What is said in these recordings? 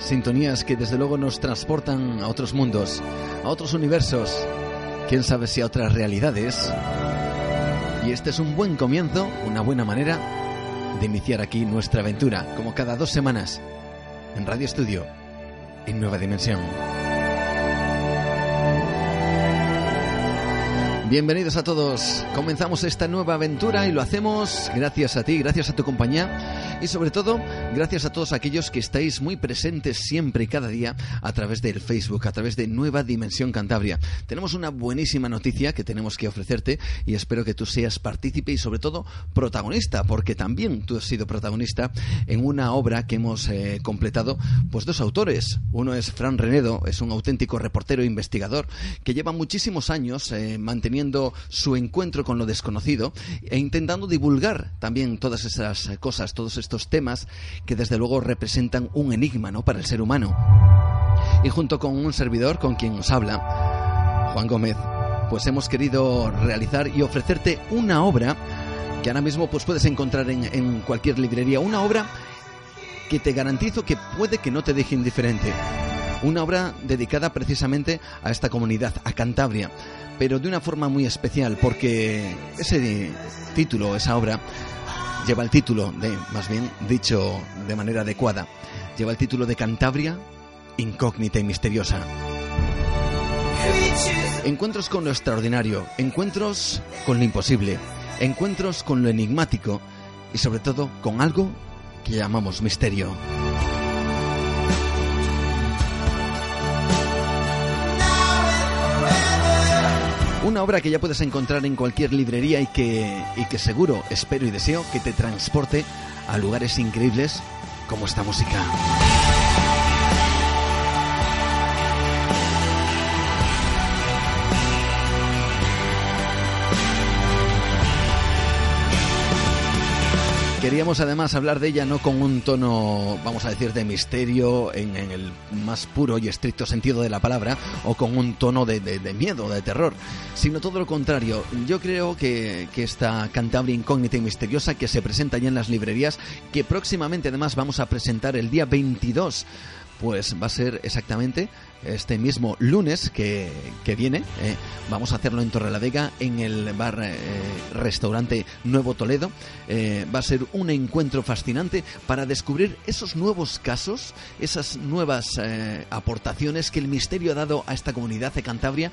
Sintonías que desde luego nos transportan a otros mundos, a otros universos, quién sabe si a otras realidades. Y este es un buen comienzo, una buena manera de iniciar aquí nuestra aventura, como cada dos semanas, en Radio Estudio, en Nueva Dimensión. Bienvenidos a todos. Comenzamos esta nueva aventura y lo hacemos gracias a ti, gracias a tu compañía y sobre todo gracias a todos aquellos que estáis muy presentes siempre y cada día a través del Facebook, a través de Nueva Dimensión Cantabria. Tenemos una buenísima noticia que tenemos que ofrecerte y espero que tú seas partícipe y sobre todo protagonista, porque también tú has sido protagonista en una obra que hemos eh, completado pues dos autores. Uno es Fran Renedo, es un auténtico reportero e investigador que lleva muchísimos años eh, manteniendo su encuentro con lo desconocido e intentando divulgar también todas esas cosas, todos estos temas que desde luego representan un enigma ¿no? para el ser humano. Y junto con un servidor con quien nos habla, Juan Gómez, pues hemos querido realizar y ofrecerte una obra que ahora mismo pues puedes encontrar en, en cualquier librería, una obra que te garantizo que puede que no te deje indiferente. Una obra dedicada precisamente a esta comunidad, a Cantabria, pero de una forma muy especial, porque ese título, esa obra, lleva el título de, más bien dicho de manera adecuada, lleva el título de Cantabria, incógnita y misteriosa. Encuentros con lo extraordinario, encuentros con lo imposible, encuentros con lo enigmático y sobre todo con algo que llamamos misterio. Una obra que ya puedes encontrar en cualquier librería y que, y que seguro, espero y deseo que te transporte a lugares increíbles como esta música. Queríamos además hablar de ella no con un tono, vamos a decir, de misterio en, el más puro y estricto sentido de la palabra, o con un tono de, miedo, de terror, sino todo lo contrario. Yo creo que, que esta Cantabria incógnita y misteriosa que se presenta ya en las librerías, que próximamente además vamos a presentar el día 22 pues va a ser exactamente este mismo lunes que, viene. Eh, vamos a hacerlo en Torrelavega, en el bar eh, restaurante Nuevo Toledo. Eh, va a ser un encuentro fascinante para descubrir esos nuevos casos, esas nuevas aportaciones que el misterio ha dado a esta comunidad de Cantabria,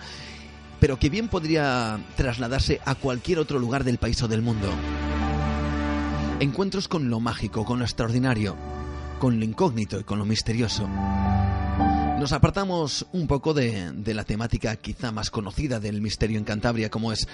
pero que bien podría trasladarse a cualquier otro lugar del país o del mundo. Encuentros con lo mágico, con lo extraordinario, con lo incógnito y con lo misterioso. Nos apartamos un poco de, la temática quizá más conocida del misterio en Cantabria, como es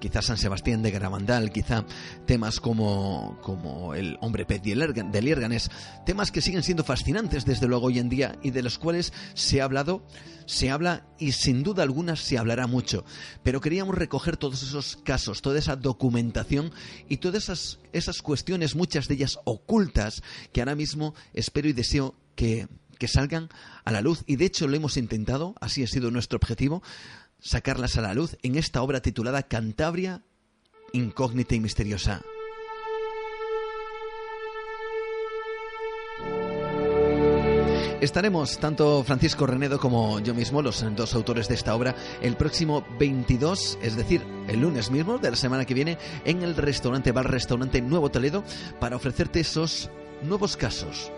quizá San Sebastián de Garabandal, quizá temas como, como el hombre pez de Liérganes, temas que siguen siendo fascinantes desde luego hoy en día y de los cuales se ha hablado, se habla y sin duda alguna se hablará mucho. Pero queríamos recoger todos esos casos, toda esa documentación y todas esas cuestiones, muchas de ellas ocultas, que ahora mismo espero y deseo que salgan a la luz y de hecho lo hemos intentado, así ha sido nuestro objetivo, sacarlas a la luz en esta obra titulada Cantabria incógnita y misteriosa. Estaremos, tanto Francisco Renedo como yo mismo, los dos autores de esta obra, el próximo 22, es decir, el lunes mismo de la semana que viene, en el restaurante Bar Restaurante Nuevo Toledo, para ofrecerte esos nuevos casos,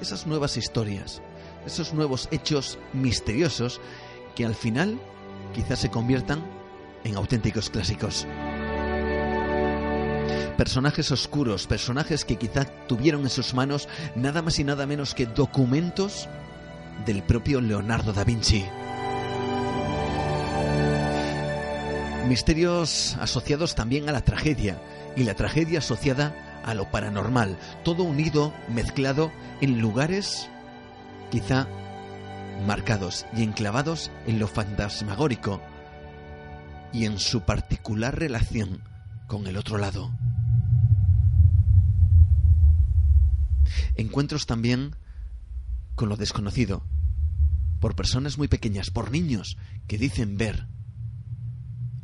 esas nuevas historias, esos nuevos hechos misteriosos que al final quizás se conviertan en auténticos clásicos. Personajes oscuros, personajes que quizá tuvieron en sus manos nada más y nada menos que documentos del propio Leonardo da Vinci. Misterios asociados también a la tragedia y la tragedia asociada a lo paranormal, todo unido, mezclado en lugares quizá marcados y enclavados en lo fantasmagórico y en su particular relación con el otro lado. Encuentros también con lo desconocido, por personas muy pequeñas, por niños que dicen ver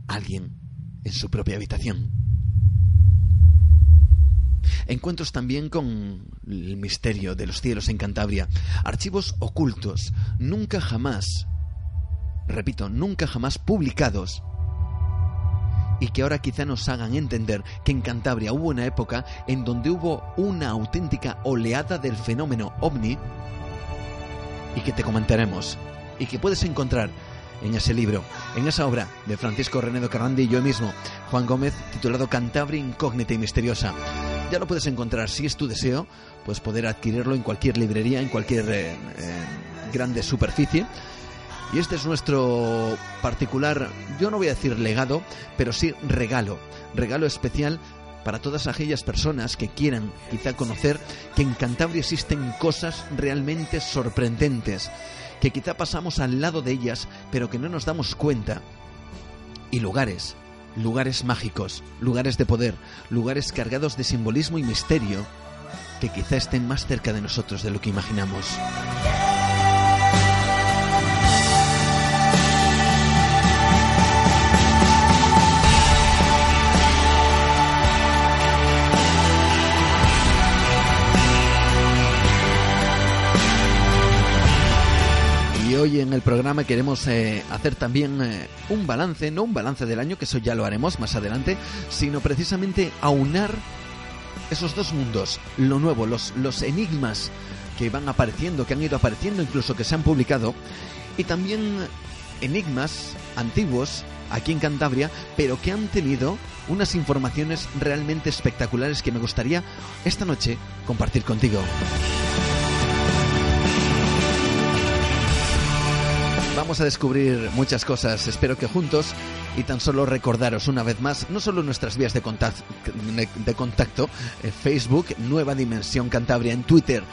a alguien en su propia habitación. Encuentros también con el misterio de los cielos en Cantabria. Archivos ocultos, nunca jamás, repito, nunca jamás publicados. Y que ahora quizá nos hagan entender que en Cantabria hubo una época en donde hubo una auténtica oleada del fenómeno ovni y que te comentaremos y que puedes encontrar en ese libro, en esa obra de Francisco Renedo Carrandi y yo mismo, Juan Gómez, titulado Cantabria incógnita y misteriosa. Ya lo puedes encontrar, si es tu deseo, pues poder adquirirlo en cualquier librería, en cualquier eh, eh, grande superficie. Y este es nuestro particular, yo no voy a decir legado, pero sí regalo, regalo especial para todas aquellas personas que quieran quizá conocer que en Cantabria existen cosas realmente sorprendentes, que quizá pasamos al lado de ellas, pero que no nos damos cuenta, y lugares lugares mágicos, lugares de poder, lugares cargados de simbolismo y misterio que quizá estén más cerca de nosotros de lo que imaginamos. Hoy en el programa queremos eh, hacer también eh, un balance, no un balance del año, que eso ya lo haremos más adelante, sino precisamente aunar esos dos mundos, lo nuevo, los, los enigmas que van apareciendo, que han ido apareciendo, incluso que se han publicado, y también enigmas antiguos aquí en Cantabria, pero que han tenido unas informaciones realmente espectaculares que me gustaría esta noche compartir contigo. Vamos a descubrir muchas cosas, espero que juntos, y tan solo recordaros una vez más, no solo nuestras vías de contacto, de contacto Facebook, Nueva Dimensión Cantabria, en Twitter,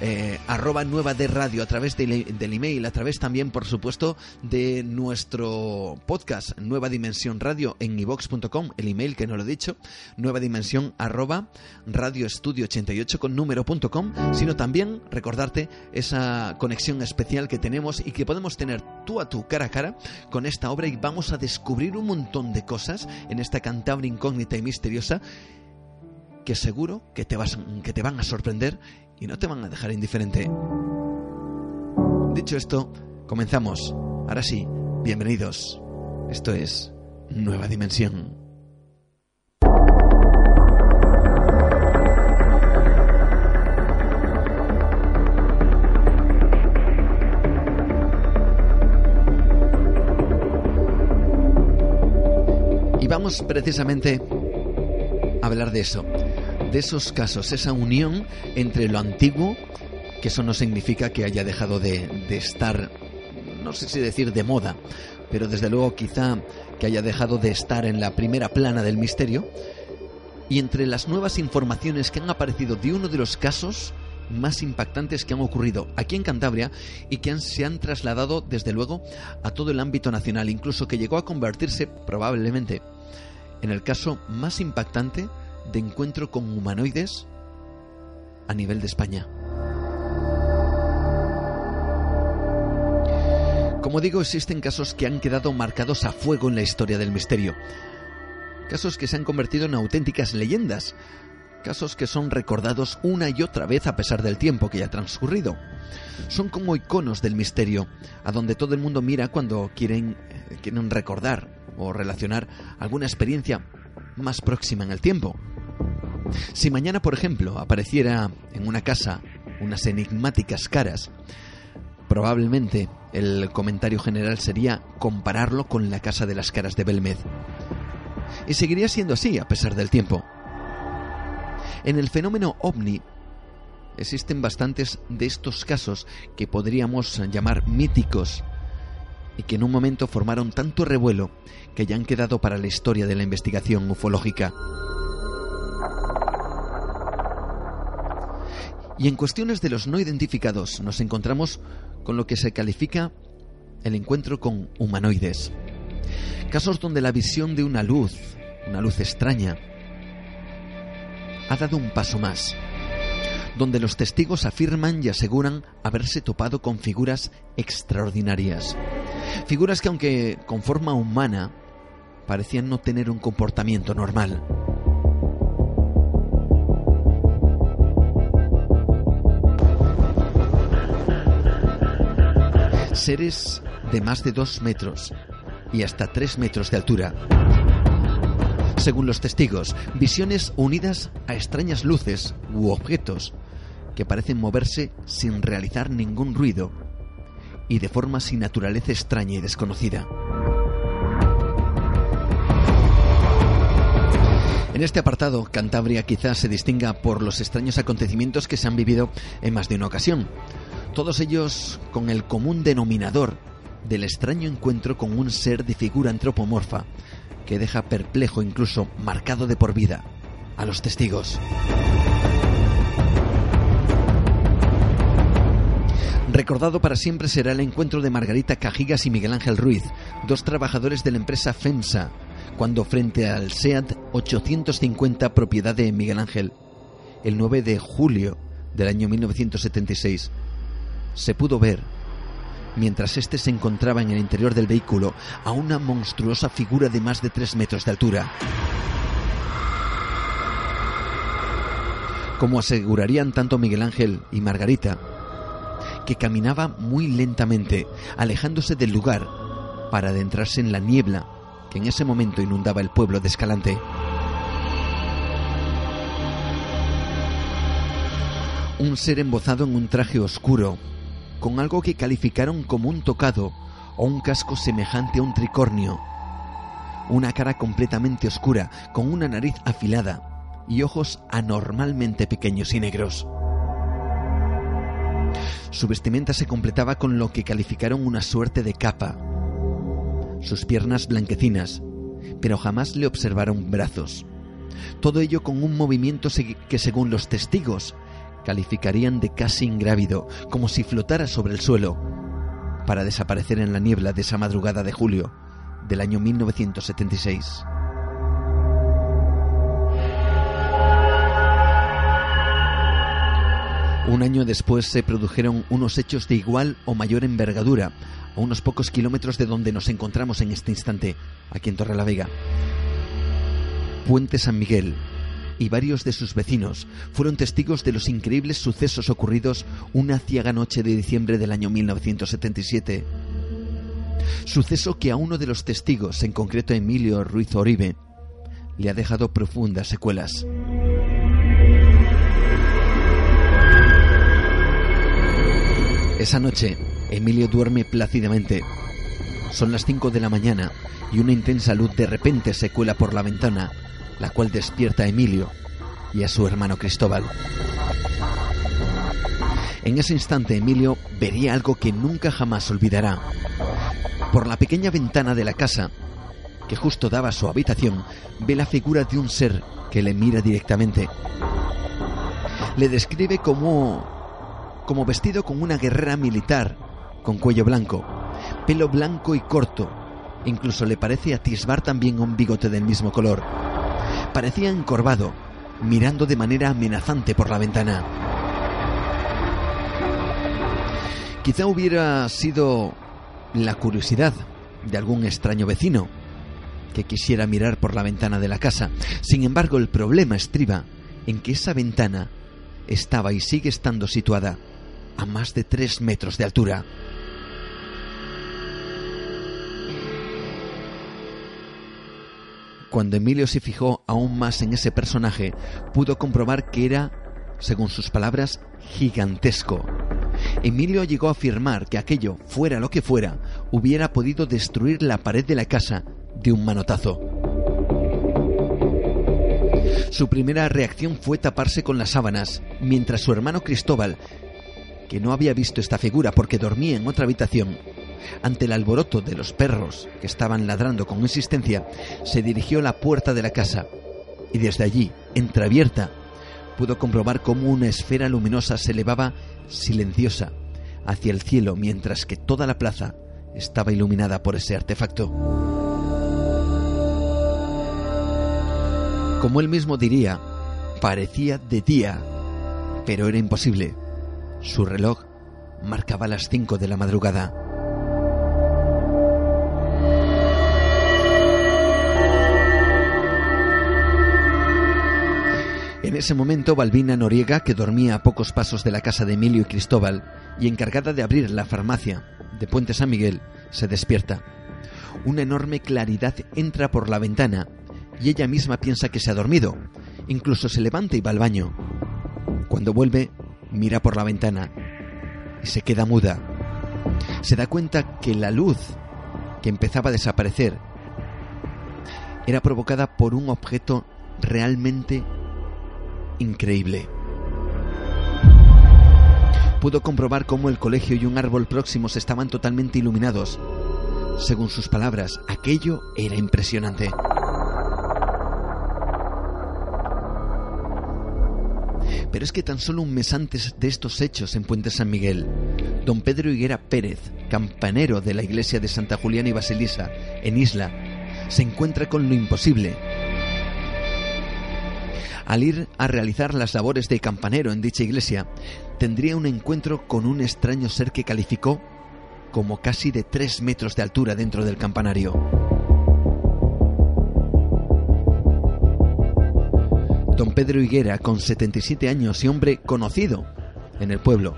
eh, arroba nueva de radio, a través del, del, email, a través también, por supuesto, de nuestro podcast, Nueva Dimensión Radio, en ivox.com, el email que no lo he dicho, nueva dimensión arroba radioestudio88 con número.com, sino también recordarte esa conexión especial que tenemos y que podemos tener tú a tú, cara a cara, con esta obra y vamos a descubrir un montón de cosas en esta Cantabria incógnita y misteriosa que seguro que te, vas, que te van a sorprender y no te van a dejar indiferente. Dicho esto, comenzamos. Ahora sí, bienvenidos. Esto es Nueva Dimensión. Y vamos precisamente a hablar de eso de esos casos, esa unión entre lo antiguo, que eso no significa que haya dejado de, estar, no sé si decir de moda, pero desde luego quizá que haya dejado de estar en la primera plana del misterio, y entre las nuevas informaciones que han aparecido de uno de los casos más impactantes que han ocurrido aquí en Cantabria y que han, se han trasladado desde luego a todo el ámbito nacional, incluso que llegó a convertirse probablemente en el caso más impactante de encuentro con humanoides a nivel de España. Como digo, existen casos que han quedado marcados a fuego en la historia del misterio. Casos que se han convertido en auténticas leyendas. Casos que son recordados una y otra vez a pesar del tiempo que ya ha transcurrido. Son como iconos del misterio, a donde todo el mundo mira cuando quieren, quieren recordar o relacionar alguna experiencia más próxima en el tiempo. Si mañana, por ejemplo, apareciera en una casa unas enigmáticas caras, probablemente el comentario general sería compararlo con la casa de las caras de Belmez. Y seguiría siendo así a pesar del tiempo. En el fenómeno ovni existen bastantes de estos casos que podríamos llamar míticos y que en un momento formaron tanto revuelo que ya han quedado para la historia de la investigación ufológica. Y en cuestiones de los no identificados nos encontramos con lo que se califica el encuentro con humanoides. Casos donde la visión de una luz, una luz extraña, ha dado un paso más. Donde los testigos afirman y aseguran haberse topado con figuras extraordinarias. Figuras que aunque con forma humana, parecían no tener un comportamiento normal. seres de más de dos metros y hasta tres metros de altura. Según los testigos, visiones unidas a extrañas luces u objetos que parecen moverse sin realizar ningún ruido y de forma sin naturaleza extraña y desconocida. En este apartado, Cantabria quizás se distinga por los extraños acontecimientos que se han vivido en más de una ocasión todos ellos con el común denominador del extraño encuentro con un ser de figura antropomorfa que deja perplejo, incluso marcado de por vida, a los testigos. Recordado para siempre será el encuentro de Margarita Cajigas y Miguel Ángel Ruiz, dos trabajadores de la empresa FEMSA, cuando frente al SEAT 850 propiedad de Miguel Ángel, el 9 de julio del año 1976, se pudo ver, mientras éste se encontraba en el interior del vehículo, a una monstruosa figura de más de tres metros de altura. Como asegurarían tanto Miguel Ángel y Margarita, que caminaba muy lentamente, alejándose del lugar para adentrarse en la niebla que en ese momento inundaba el pueblo de Escalante. Un ser embozado en un traje oscuro, con algo que calificaron como un tocado o un casco semejante a un tricornio. Una cara completamente oscura, con una nariz afilada y ojos anormalmente pequeños y negros. Su vestimenta se completaba con lo que calificaron una suerte de capa. Sus piernas blanquecinas, pero jamás le observaron brazos. Todo ello con un movimiento que según los testigos calificarían de casi ingrávido, como si flotara sobre el suelo, para desaparecer en la niebla de esa madrugada de julio del año 1976. Un año después se produjeron unos hechos de igual o mayor envergadura, a unos pocos kilómetros de donde nos encontramos en este instante, aquí en Torrelavega. Puente San Miguel y varios de sus vecinos fueron testigos de los increíbles sucesos ocurridos una ciaga noche de diciembre del año 1977. Suceso que a uno de los testigos, en concreto Emilio Ruiz Oribe, le ha dejado profundas secuelas. Esa noche, Emilio duerme plácidamente. Son las 5 de la mañana y una intensa luz de repente se cuela por la ventana, la cual despierta a Emilio y a su hermano Cristóbal. En ese instante Emilio vería algo que nunca jamás olvidará. Por la pequeña ventana de la casa, que justo daba a su habitación, ve la figura de un ser que le mira directamente. Le describe como como vestido con una guerrera militar, con cuello blanco, pelo blanco y corto. Incluso le parece atisbar también un bigote del mismo color. Parecía encorvado, mirando de manera amenazante por la ventana. Quizá hubiera sido la curiosidad de algún extraño vecino que quisiera mirar por la ventana de la casa. Sin embargo, el problema estriba en que esa ventana estaba y sigue estando situada a más de tres metros de altura. Cuando Emilio se fijó aún más en ese personaje, pudo comprobar que era, según sus palabras, gigantesco. Emilio llegó a afirmar que aquello, fuera lo que fuera, hubiera podido destruir la pared de la casa de un manotazo. Su primera reacción fue taparse con las sábanas, mientras su hermano Cristóbal que no había visto esta figura porque dormía en otra habitación, ante el alboroto de los perros que estaban ladrando con insistencia, se dirigió a la puerta de la casa y desde allí, entreabierta, pudo comprobar cómo una esfera luminosa se elevaba silenciosa hacia el cielo mientras que toda la plaza estaba iluminada por ese artefacto. Como él mismo diría, parecía de día, pero era imposible su reloj marcaba las cinco de la madrugada. En ese momento, Balbina Noriega, que dormía a pocos pasos de la casa de Emilio y Cristóbal y encargada de abrir la farmacia de Puente San Miguel, se despierta. Una enorme claridad entra por la ventana y ella misma piensa que se ha dormido. Incluso se levanta y va al baño. Cuando vuelve, mira por la ventana y se queda muda. Se da cuenta que la luz que empezaba a desaparecer era provocada por un objeto realmente increíble. Pudo comprobar cómo el colegio y un árbol próximos estaban totalmente iluminados. Según sus palabras, aquello era impresionante. Pero es que tan solo un mes antes de estos hechos en Puente San Miguel, don Pedro Higuera Pérez, campanero de la iglesia de Santa Juliana y Basilisa, en Isla, se encuentra con lo imposible. Al ir a realizar las labores de campanero en dicha iglesia, tendría un encuentro con un extraño ser que calificó como casi de tres metros de altura dentro del campanario. Don Pedro Higuera, con 77 años y hombre conocido en el pueblo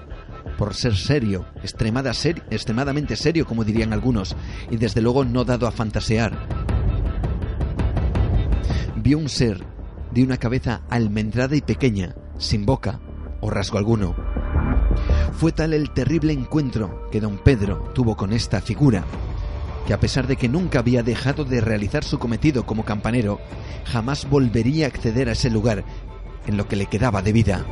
por ser serio, extremadamente serio, como dirían algunos, y desde luego no dado a fantasear. Vio un ser de una cabeza almendrada y pequeña, sin boca o rasgo alguno. Fue tal el terrible encuentro que don Pedro tuvo con esta figura que a pesar de que nunca había dejado de realizar su cometido como campanero, jamás volvería a acceder a ese lugar en lo que le quedaba de vida.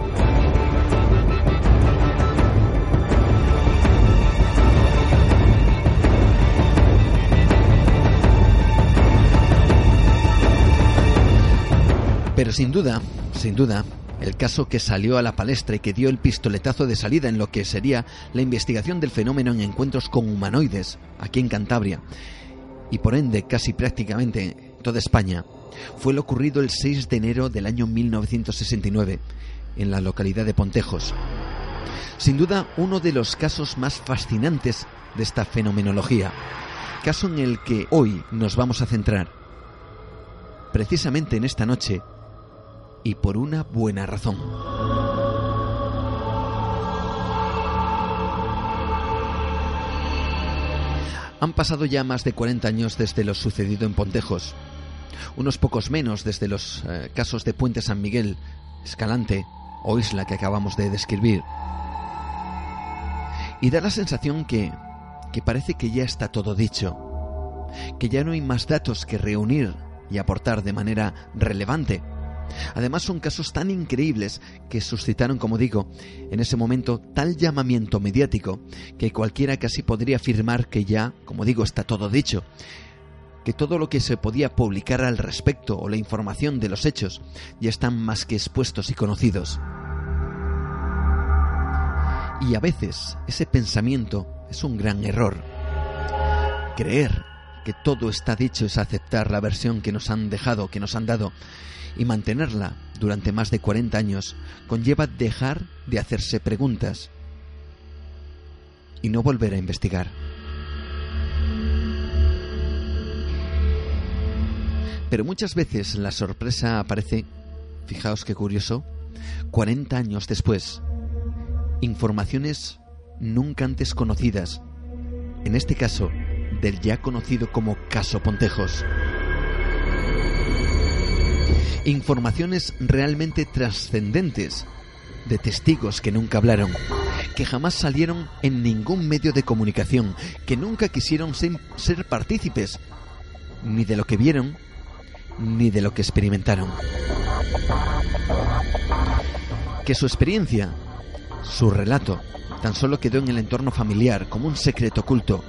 Pero sin duda, sin duda, El caso que salió a la palestra y que dio el pistoletazo de salida en lo que sería la investigación del fenómeno en encuentros con humanoides aquí en Cantabria y por ende casi prácticamente toda España, fue lo ocurrido el 6 de enero del año 1969 en la localidad de Pontejos. Sin duda uno de los casos más fascinantes de esta fenomenología, caso en el que hoy nos vamos a centrar, precisamente en esta noche, y por una buena razón. Han pasado ya más de 40 años desde lo sucedido en Pontejos, unos pocos menos desde los eh, casos de Puente San Miguel, Escalante o Isla que acabamos de describir. Y da la sensación que, que parece que ya está todo dicho, que ya no hay más datos que reunir y aportar de manera relevante Además son casos tan increíbles que suscitaron, como digo, en ese momento tal llamamiento mediático que cualquiera casi podría afirmar que ya, como digo, está todo dicho, que todo lo que se podía publicar al respecto o la información de los hechos ya están más que expuestos y conocidos. Y a veces ese pensamiento es un gran error. Creer que todo está dicho es aceptar la versión que nos han dejado, que nos han dado, y mantenerla durante más de 40 años conlleva dejar de hacerse preguntas y no volver a investigar. Pero muchas veces la sorpresa aparece, fijaos qué curioso, 40 años después. Informaciones nunca antes conocidas, en este caso del ya conocido como caso Pontejos informaciones realmente trascendentes de testigos que nunca hablaron, que jamás salieron en ningún medio de comunicación, que nunca quisieron ser, partícipes ni de lo que vieron, ni de lo que experimentaron. Que su experiencia, su relato, tan solo quedó en el entorno familiar como un secreto oculto,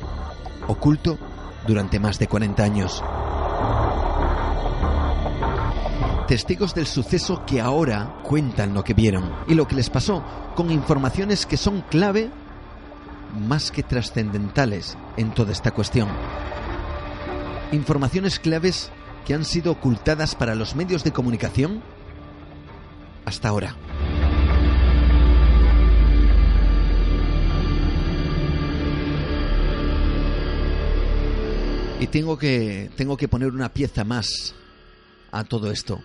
oculto durante más de 40 años testigos del suceso que ahora cuentan lo que vieron y lo que les pasó, con informaciones que son clave más que trascendentales en toda esta cuestión. Informaciones claves que han sido ocultadas para los medios de comunicación hasta ahora. Y tengo que, tengo que poner una pieza más a todo esto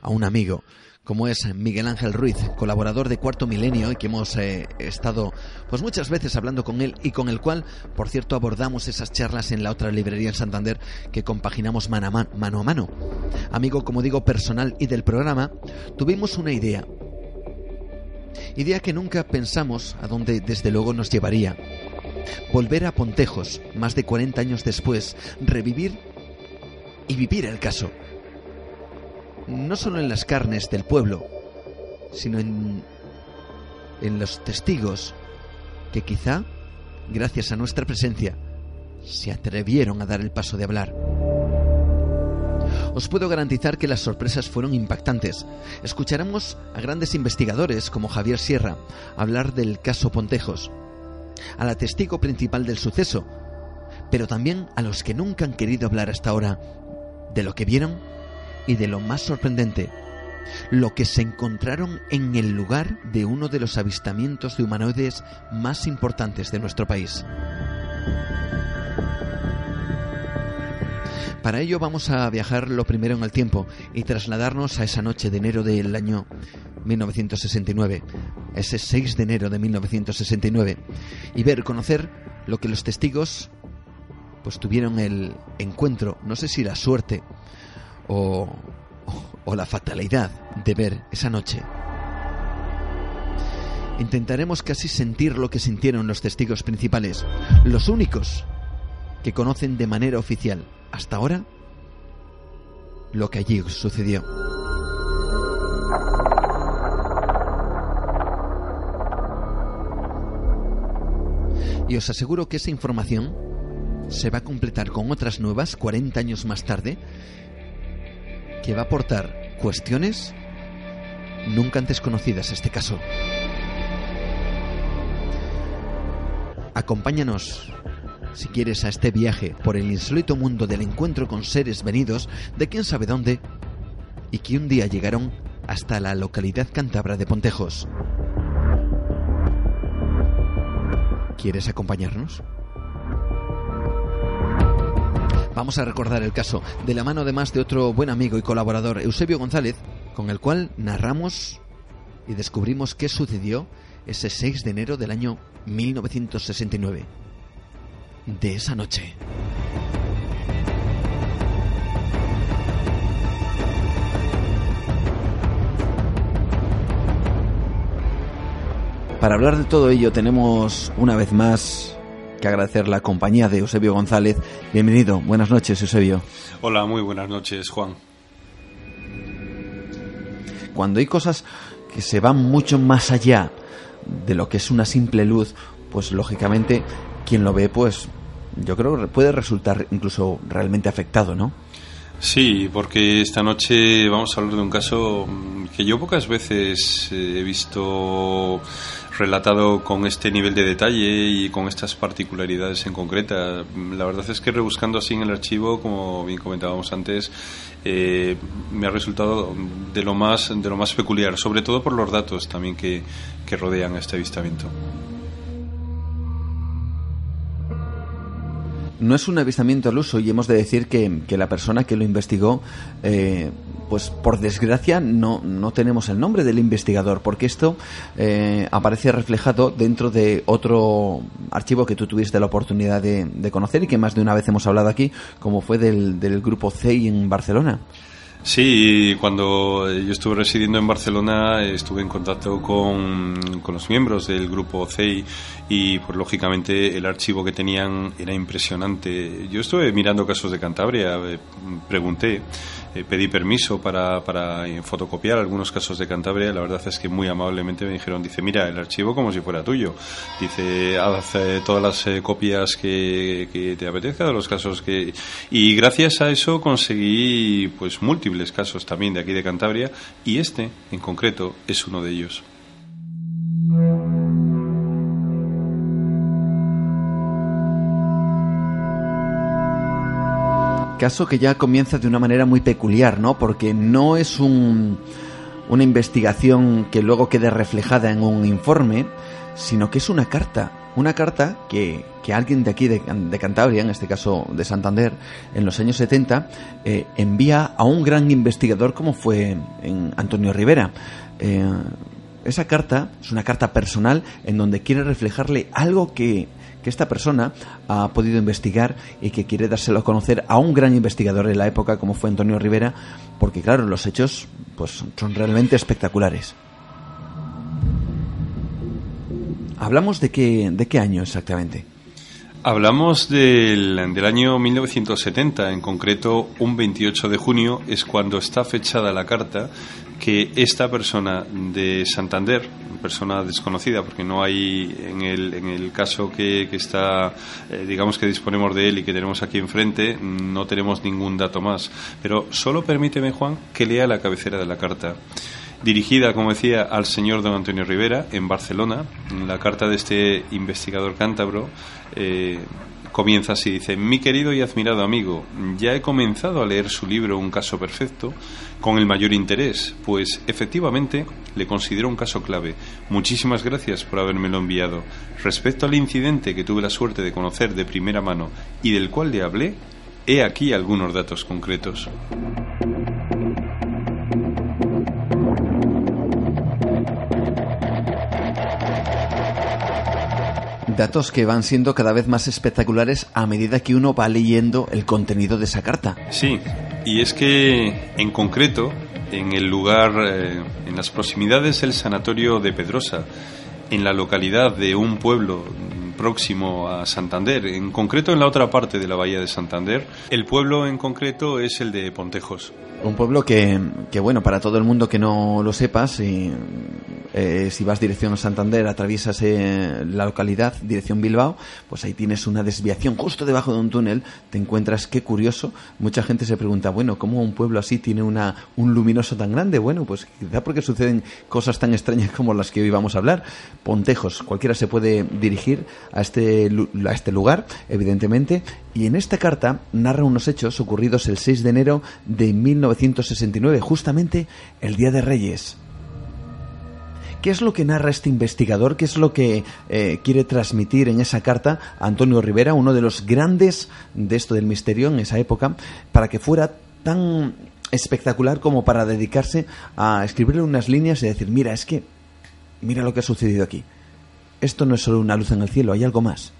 a un amigo como es Miguel Ángel Ruiz, colaborador de Cuarto Milenio y que hemos eh, estado pues muchas veces hablando con él y con el cual, por cierto, abordamos esas charlas en la otra librería en Santander que compaginamos mano a mano, mano, a mano. Amigo, como digo, personal y del programa, tuvimos una idea. Idea que nunca pensamos a dónde desde luego nos llevaría. Volver a Pontejos, más de 40 años después, revivir y vivir el caso no solo en las carnes del pueblo, sino en, en los testigos que quizá, gracias a nuestra presencia, se atrevieron a dar el paso de hablar. Os puedo garantizar que las sorpresas fueron impactantes. Escucharemos a grandes investigadores como Javier Sierra hablar del caso Pontejos, a la testigo principal del suceso, pero también a los que nunca han querido hablar hasta ahora de lo que vieron y de lo más sorprendente, lo que se encontraron en el lugar de uno de los avistamientos de humanoides más importantes de nuestro país. Para ello vamos a viajar lo primero en el tiempo y trasladarnos a esa noche de enero del año 1969, ese 6 de enero de 1969, y ver, conocer lo que los testigos pues tuvieron el encuentro, no sé si la suerte o, o la fatalidad de ver esa noche. Intentaremos casi sentir lo que sintieron los testigos principales, los únicos que conocen de manera oficial hasta ahora lo que allí sucedió. Y os aseguro que esa información se va a completar con otras nuevas 40 años más tarde que va a aportar cuestiones nunca antes conocidas este caso. Acompáñanos, si quieres, a este viaje por el insólito mundo del encuentro con seres venidos de quién sabe dónde y que un día llegaron hasta la localidad cántabra de Pontejos. ¿Quieres acompañarnos? Vamos a recordar el caso de la mano además de otro buen amigo y colaborador, Eusebio González, con el cual narramos y descubrimos qué sucedió ese 6 de enero del año 1969. De esa noche. Para hablar de todo ello tenemos una vez más que agradecer la compañía de Eusebio González. Bienvenido, buenas noches Eusebio. Hola, muy buenas noches Juan. Cuando hay cosas que se van mucho más allá de lo que es una simple luz, pues lógicamente quien lo ve, pues yo creo que puede resultar incluso realmente afectado, ¿no? Sí, porque esta noche vamos a hablar de un caso que yo pocas veces he visto relatado con este nivel de detalle y con estas particularidades en concreta. La verdad es que rebuscando así en el archivo, como bien comentábamos antes, eh, me ha resultado de lo más de lo más peculiar, sobre todo por los datos también que, que rodean este avistamiento. No es un avistamiento al uso y hemos de decir que, que la persona que lo investigó eh, pues por desgracia no, no tenemos el nombre del investigador, porque esto eh, aparece reflejado dentro de otro archivo que tú tuviste la oportunidad de, de, conocer y que más de una vez hemos hablado aquí, como fue del, del grupo CEI en Barcelona. Sí, cuando yo estuve residiendo en Barcelona estuve en contacto con, con los miembros del grupo CEI y pues lógicamente el archivo que tenían era impresionante. Yo estuve mirando casos de Cantabria, eh, pregunté eh, pedí permiso para, para fotocopiar algunos casos de Cantabria. La verdad es que muy amablemente me dijeron, dice, mira, el archivo como si fuera tuyo. Dice, haz eh, todas las eh, copias que, que, te apetezca de los casos que... Y gracias a eso conseguí pues múltiples casos también de aquí de Cantabria y este en concreto es uno de ellos. Caso que ya comienza de una manera muy peculiar, ¿no? Porque no es un, una investigación que luego quede reflejada en un informe, sino que es una carta. Una carta que, que alguien de aquí, de, de, Cantabria, en este caso de Santander, en los años 70, eh, envía a un gran investigador como fue en Antonio Rivera. Eh, esa carta es una carta personal en donde quiere reflejarle algo que que esta persona ha podido investigar y que quiere dárselo a conocer a un gran investigador de la época como fue Antonio Rivera, porque claro, los hechos pues son realmente espectaculares. Hablamos de qué, de qué año exactamente. Hablamos del, del, año 1970, en concreto un 28 de junio es cuando está fechada la carta que esta persona de Santander, persona desconocida, porque no hay en el, en el caso que, que está, eh, digamos que disponemos de él y que tenemos aquí enfrente, no tenemos ningún dato más. Pero solo permíteme, Juan, que lea la cabecera de la carta dirigida, como decía, al señor don Antonio Rivera en Barcelona. La carta de este investigador cántabro eh, comienza así, dice, mi querido y admirado amigo, ya he comenzado a leer su libro Un caso perfecto con el mayor interés, pues efectivamente le considero un caso clave. Muchísimas gracias por habérmelo enviado. Respecto al incidente que tuve la suerte de conocer de primera mano y del cual le hablé, he aquí algunos datos concretos. Datos que van siendo cada vez más espectaculares a medida que uno va leyendo el contenido de esa carta. Sí, y es que en concreto, en el lugar, eh, en las proximidades del sanatorio de Pedrosa, en la localidad de un pueblo próximo a Santander, en concreto en la otra parte de la bahía de Santander, el pueblo en concreto es el de Pontejos. Un pueblo que, que, bueno, para todo el mundo que no lo sepa, si, eh, si vas dirección a Santander, atraviesas eh, la localidad, dirección Bilbao, pues ahí tienes una desviación justo debajo de un túnel, te encuentras, qué curioso, mucha gente se pregunta, bueno, ¿cómo un pueblo así tiene una, un luminoso tan grande? Bueno, pues quizá porque suceden cosas tan extrañas como las que hoy vamos a hablar. Pontejos, cualquiera se puede dirigir a este, a este lugar, evidentemente, y en esta carta narra unos hechos ocurridos el 6 de enero de 1969, justamente el Día de Reyes. ¿Qué es lo que narra este investigador? ¿Qué es lo que eh, quiere transmitir en esa carta a Antonio Rivera, uno de los grandes de esto del misterio en esa época, para que fuera tan espectacular como para dedicarse a escribirle unas líneas y decir, mira, es que, mira lo que ha sucedido aquí. Esto no es solo una luz en el cielo, hay algo más.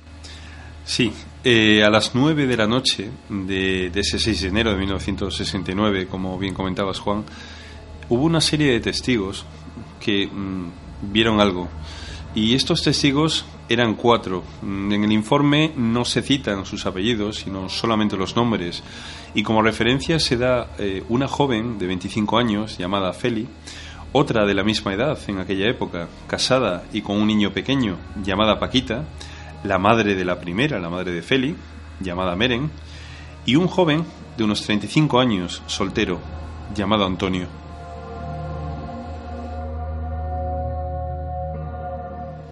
Sí, eh, a las 9 de la noche de, ese 6 de enero de 1969, como bien comentabas Juan, hubo una serie de testigos que mm, vieron algo. Y estos testigos eran cuatro. Mm, en el informe no se citan sus apellidos, sino solamente los nombres. Y como referencia se da eh, una joven de 25 años llamada Feli, otra de la misma edad en aquella época, casada y con un niño pequeño llamada Paquita, la madre de la primera, la madre de Feli, llamada Meren, y un joven de unos 35 años, soltero, llamado Antonio.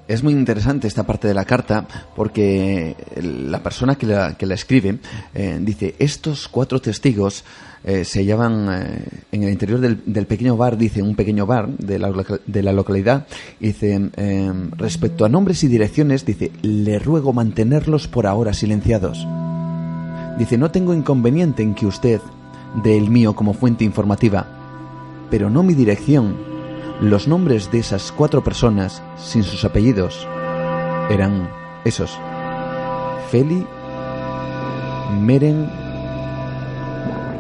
Es muy interesante esta parte de la carta porque la persona que la, que la escribe eh, dice, estos cuatro testigos eh, se hallaban eh, en el interior del, pequeño bar, dice, un pequeño bar de la, de la localidad, dice, em, respecto a nombres y direcciones, dice, le ruego mantenerlos por ahora silenciados. Dice, no tengo inconveniente en que usted dé el mío como fuente informativa, pero no mi dirección. Los nombres de esas cuatro personas, sin sus apellidos, eran esos. Feli, Meren,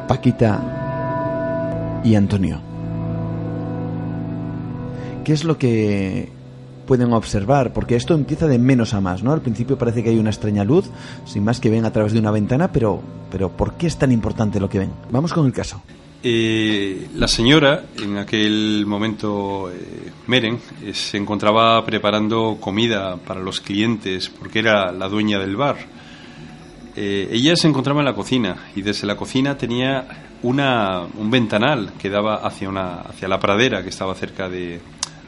Paquita y Antonio. ¿Qué es lo que pueden observar? Porque esto empieza de menos a más, ¿no? Al principio parece que hay una extraña luz, sin más que ven a través de una ventana, pero, pero ¿por qué es tan importante lo que ven? Vamos con el caso. Eh, la señora, en aquel momento, eh, Meren, eh, se encontraba preparando comida para los clientes porque era la dueña del bar. Eh, ella se encontraba en la cocina y desde la cocina tenía una, un ventanal que daba hacia, una, hacia la pradera que estaba cerca de,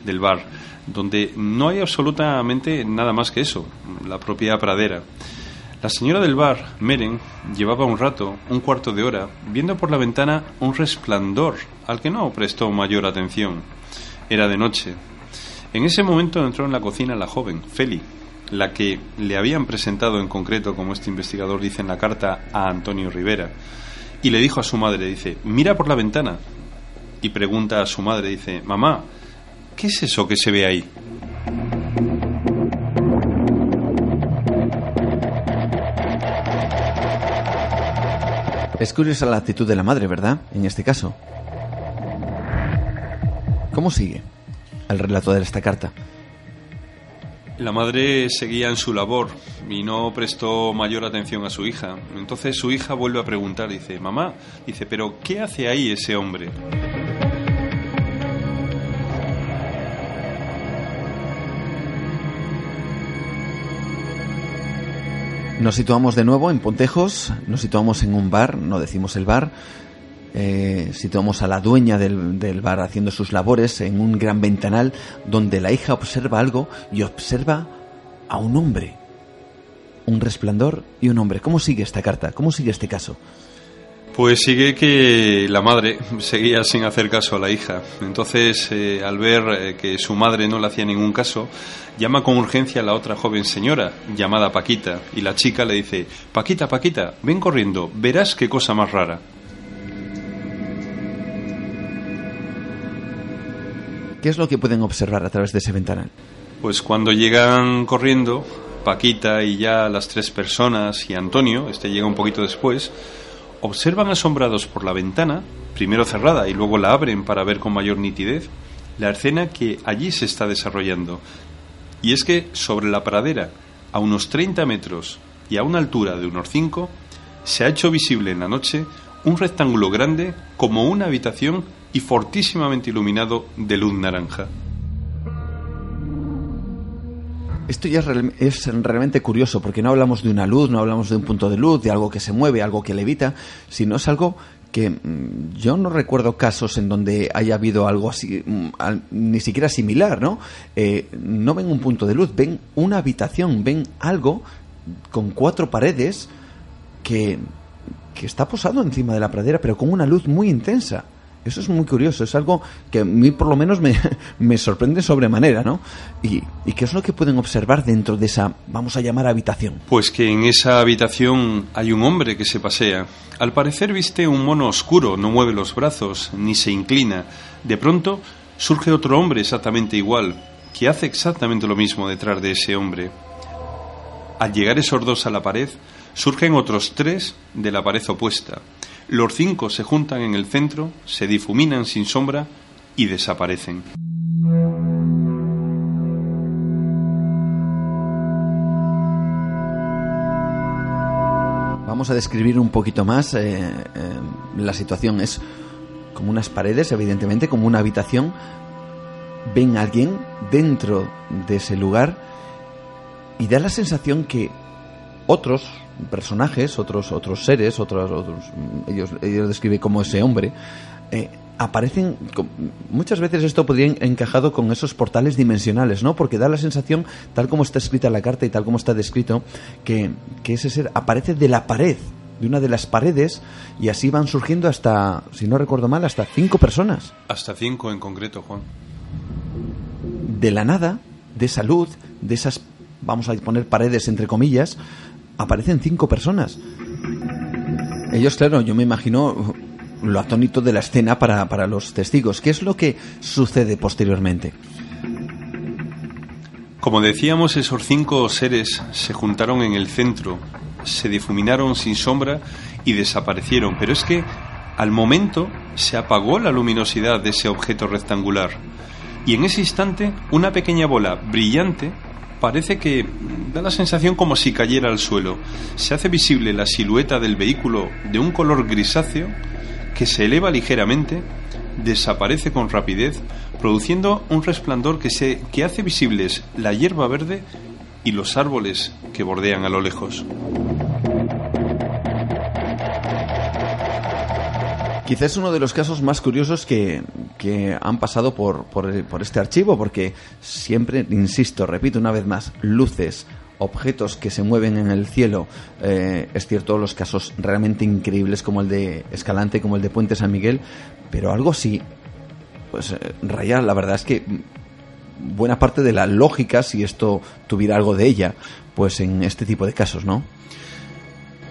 del bar, donde no hay absolutamente nada más que eso, la propia pradera. La señora del bar, Meren, llevaba un rato, un cuarto de hora, viendo por la ventana un resplandor al que no prestó mayor atención. Era de noche. En ese momento entró en la cocina la joven, Feli, la que le habían presentado en concreto, como este investigador dice en la carta, a Antonio Rivera. Y le dijo a su madre, dice, mira por la ventana. Y pregunta a su madre, dice, mamá, ¿qué es eso que se ve ahí? Es curiosa la actitud de la madre, ¿verdad? En este caso. ¿Cómo sigue el relato de esta carta? La madre seguía en su labor y no prestó mayor atención a su hija. Entonces su hija vuelve a preguntar, dice, mamá, dice, pero ¿qué hace ahí ese hombre? Nos situamos de nuevo en Pontejos, nos situamos en un bar, no decimos el bar, eh, situamos a la dueña del, bar haciendo sus labores en un gran ventanal donde la hija observa algo y observa a un hombre. Un resplandor y un hombre. ¿Cómo sigue esta carta? ¿Cómo sigue este caso? Pues sigue que la madre seguía sin hacer caso a la hija. Entonces, eh, al ver eh, que su madre no le hacía ningún caso, llama con urgencia a la otra joven señora, llamada Paquita, y la chica le dice, Paquita, Paquita, ven corriendo, verás qué cosa más rara. ¿Qué es lo que pueden observar a través de ese ventanal? Pues cuando llegan corriendo, Paquita y ya las tres personas y Antonio, este llega un poquito después, observan asombrados por la ventana, primero cerrada y luego la abren para ver con mayor nitidez, la escena que allí se está desarrollando. Y es que sobre la pradera, a unos 30 metros y a una altura de unos 5, se ha hecho visible en la noche un rectángulo grande como una habitación y fortísimamente iluminado de luz naranja. Esto ya es, realmente curioso porque no hablamos de una luz, no hablamos de un punto de luz, de algo que se mueve, algo que levita, sino es algo que mm, yo no recuerdo casos en donde haya habido algo así, mm, ni siquiera similar, ¿no? Eh, no ven un punto de luz, ven una habitación, ven algo con cuatro paredes que, que está posado encima de la pradera, pero con una luz muy intensa. Eso es muy curioso, es algo que a mí por lo menos me, me sorprende sobremanera, ¿no? Y, ¿Y qué es lo que pueden observar dentro de esa, vamos a llamar, habitación? Pues que en esa habitación hay un hombre que se pasea. Al parecer viste un mono oscuro, no mueve los brazos, ni se inclina. De pronto surge otro hombre exactamente igual, que hace exactamente lo mismo detrás de ese hombre. Al llegar esos dos a la pared, surgen otros tres de la pared opuesta. Los cinco se juntan en el centro, se difuminan sin sombra y desaparecen. Vamos a describir un poquito más eh, eh, la situación. Es como unas paredes, evidentemente, como una habitación. Ven a alguien dentro de ese lugar y da la sensación que otros personajes, otros otros seres, otros, otros ellos ellos describen como ese hombre eh, aparecen muchas veces esto podría encajado con esos portales dimensionales, ¿no? Porque da la sensación, tal como está escrita la carta y tal como está descrito, que, que ese ser aparece de la pared, de una de las paredes, y así van surgiendo hasta, si no recuerdo mal, hasta cinco personas. Hasta cinco en concreto, Juan. De la nada, de esa luz, de esas, vamos a poner paredes entre comillas, aparecen cinco personas. Ellos, claro, yo me imagino lo atónito de la escena para, para los testigos. ¿Qué es lo que sucede posteriormente? Como decíamos, esos cinco seres se juntaron en el centro, se difuminaron sin sombra y desaparecieron. Pero es que al momento se apagó la luminosidad de ese objeto rectangular. Y en ese instante, una pequeña bola brillante parece que da la sensación como si cayera al suelo. Se hace visible la silueta del vehículo de un color grisáceo que se eleva ligeramente, desaparece con rapidez, produciendo un resplandor que, se, que hace visibles la hierba verde y los árboles que bordean a lo lejos. Quizás uno de los casos más curiosos que, han pasado por, por, este archivo, porque siempre, insisto, repito una vez más, luces, objetos que se mueven en el cielo. Eh, es cierto, los casos realmente increíbles como el de Escalante, como el de Puente San Miguel, pero algo sí, pues eh, la verdad es que buena parte de la lógica, si esto tuviera algo de ella, pues en este tipo de casos, ¿no?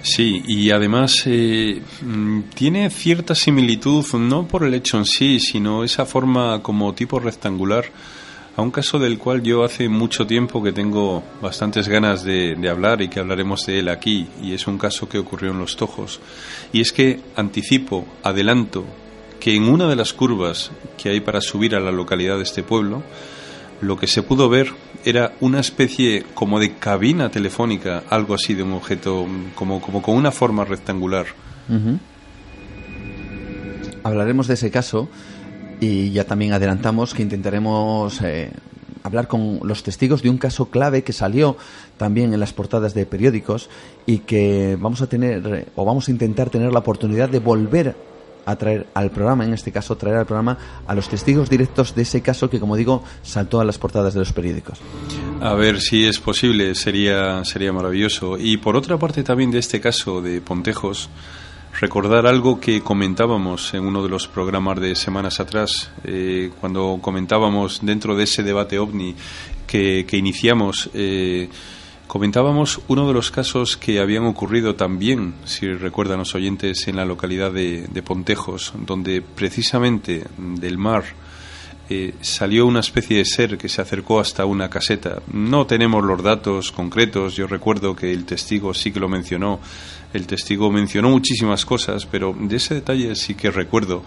Sí, y además eh, mm, tiene cierta similitud, no por el hecho en sí, sino esa forma como tipo rectangular, a un caso del cual yo hace mucho tiempo que tengo bastantes ganas de, de hablar y que hablaremos de él aquí, y es un caso que ocurrió en Los Tojos. Y es que anticipo, adelanto, que en una de las curvas que hay para subir a la localidad de este pueblo, lo que se pudo ver era una especie como de cabina telefónica, algo así de un objeto, como, como con una forma rectangular. Hablaremos de ese caso y ya también adelantamos que intentaremos eh, hablar con los testigos de un caso clave que salió también en las portadas de periódicos y que vamos a tener o vamos a intentar tener la oportunidad de volver a traer al programa, en este caso traer al programa a los testigos directos de ese caso que, como digo, saltó a las portadas de los periódicos. A ver si es posible, sería, sería maravilloso. Y por otra parte también de este caso de Pontejos, recordar algo que comentábamos en uno de los programas de semanas atrás, eh, cuando comentábamos dentro de ese debate ovni que, que iniciamos. Eh, Comentábamos uno de los casos que habían ocurrido también, si recuerdan los oyentes, en la localidad de, Pontejos, donde precisamente del mar eh, salió una especie de ser que se acercó hasta una caseta. No tenemos los datos concretos, yo recuerdo que el testigo sí que lo mencionó, el testigo mencionó muchísimas cosas, pero de ese detalle sí que recuerdo.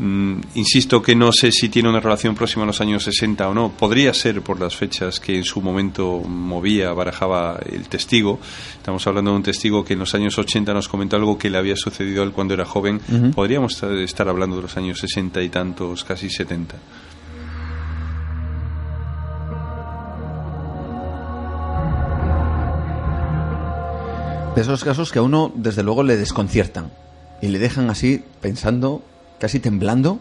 Mm, insisto que no sé si tiene una relación próxima a los años 60 o no. Podría ser por las fechas que en su momento movía, barajaba el testigo. Estamos hablando de un testigo que en los años 80 nos comentó algo que le había sucedido a él cuando era joven. Podríamos estar hablando de los años 60 y tantos, casi 70. De esos casos que a uno, desde luego, le desconciertan y le dejan así pensando casi temblando,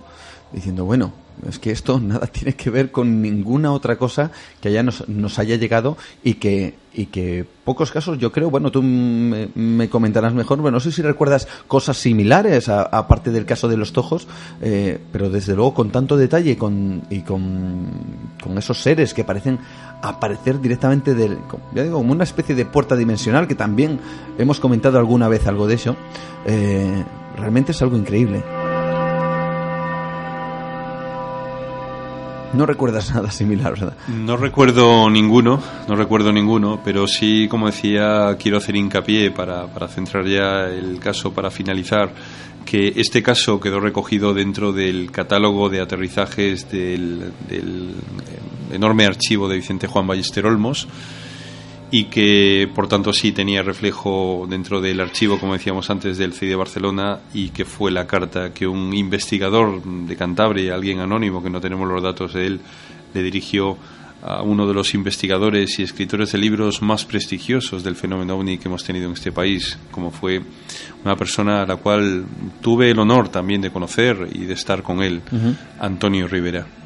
diciendo, bueno, es que esto nada tiene que ver con ninguna otra cosa que haya nos, nos haya llegado y que, y que pocos casos, yo creo, bueno, tú me, comentarás mejor, bueno, no sé si recuerdas cosas similares, aparte del caso de los tojos, eh, pero desde luego con tanto detalle con, y con, con esos seres que parecen aparecer directamente del, ya digo, como una especie de puerta dimensional, que también hemos comentado alguna vez algo de eso, eh, realmente es algo increíble. No recuerdas nada similar, ¿verdad? No recuerdo ninguno, no recuerdo ninguno, pero sí, como decía, quiero hacer hincapié para, para centrar ya el caso, para finalizar, que este caso quedó recogido dentro del catálogo de aterrizajes del, del enorme archivo de Vicente Juan Ballester Olmos y que por tanto sí tenía reflejo dentro del archivo, como decíamos antes, del CID de Barcelona y que fue la carta que un investigador de Cantabria, alguien anónimo, que no tenemos los datos de él, le dirigió a uno de los investigadores y escritores de libros más prestigiosos del fenómeno ovni que hemos tenido en este país, como fue una persona a la cual tuve el honor también de conocer y de estar con él, Antonio Rivera.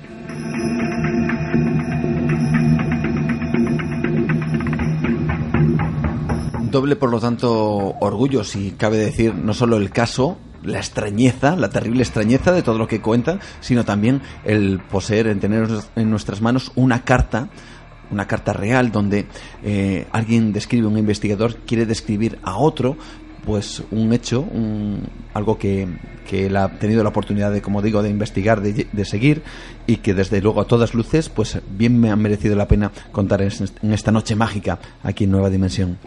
Doble, por lo tanto, orgullo, si cabe decir, no solo el caso, la extrañeza, la terrible extrañeza de todo lo que cuentan, sino también el poseer, en tener en nuestras manos una carta una carta real donde eh, alguien describe, un investigador quiere describir a otro pues un hecho, algo que, que, él ha tenido la oportunidad de, como digo, de investigar, de, de, seguir y que desde luego a todas luces, pues bien me ha merecido la pena contar en esta noche mágica aquí en Nueva Dimensión.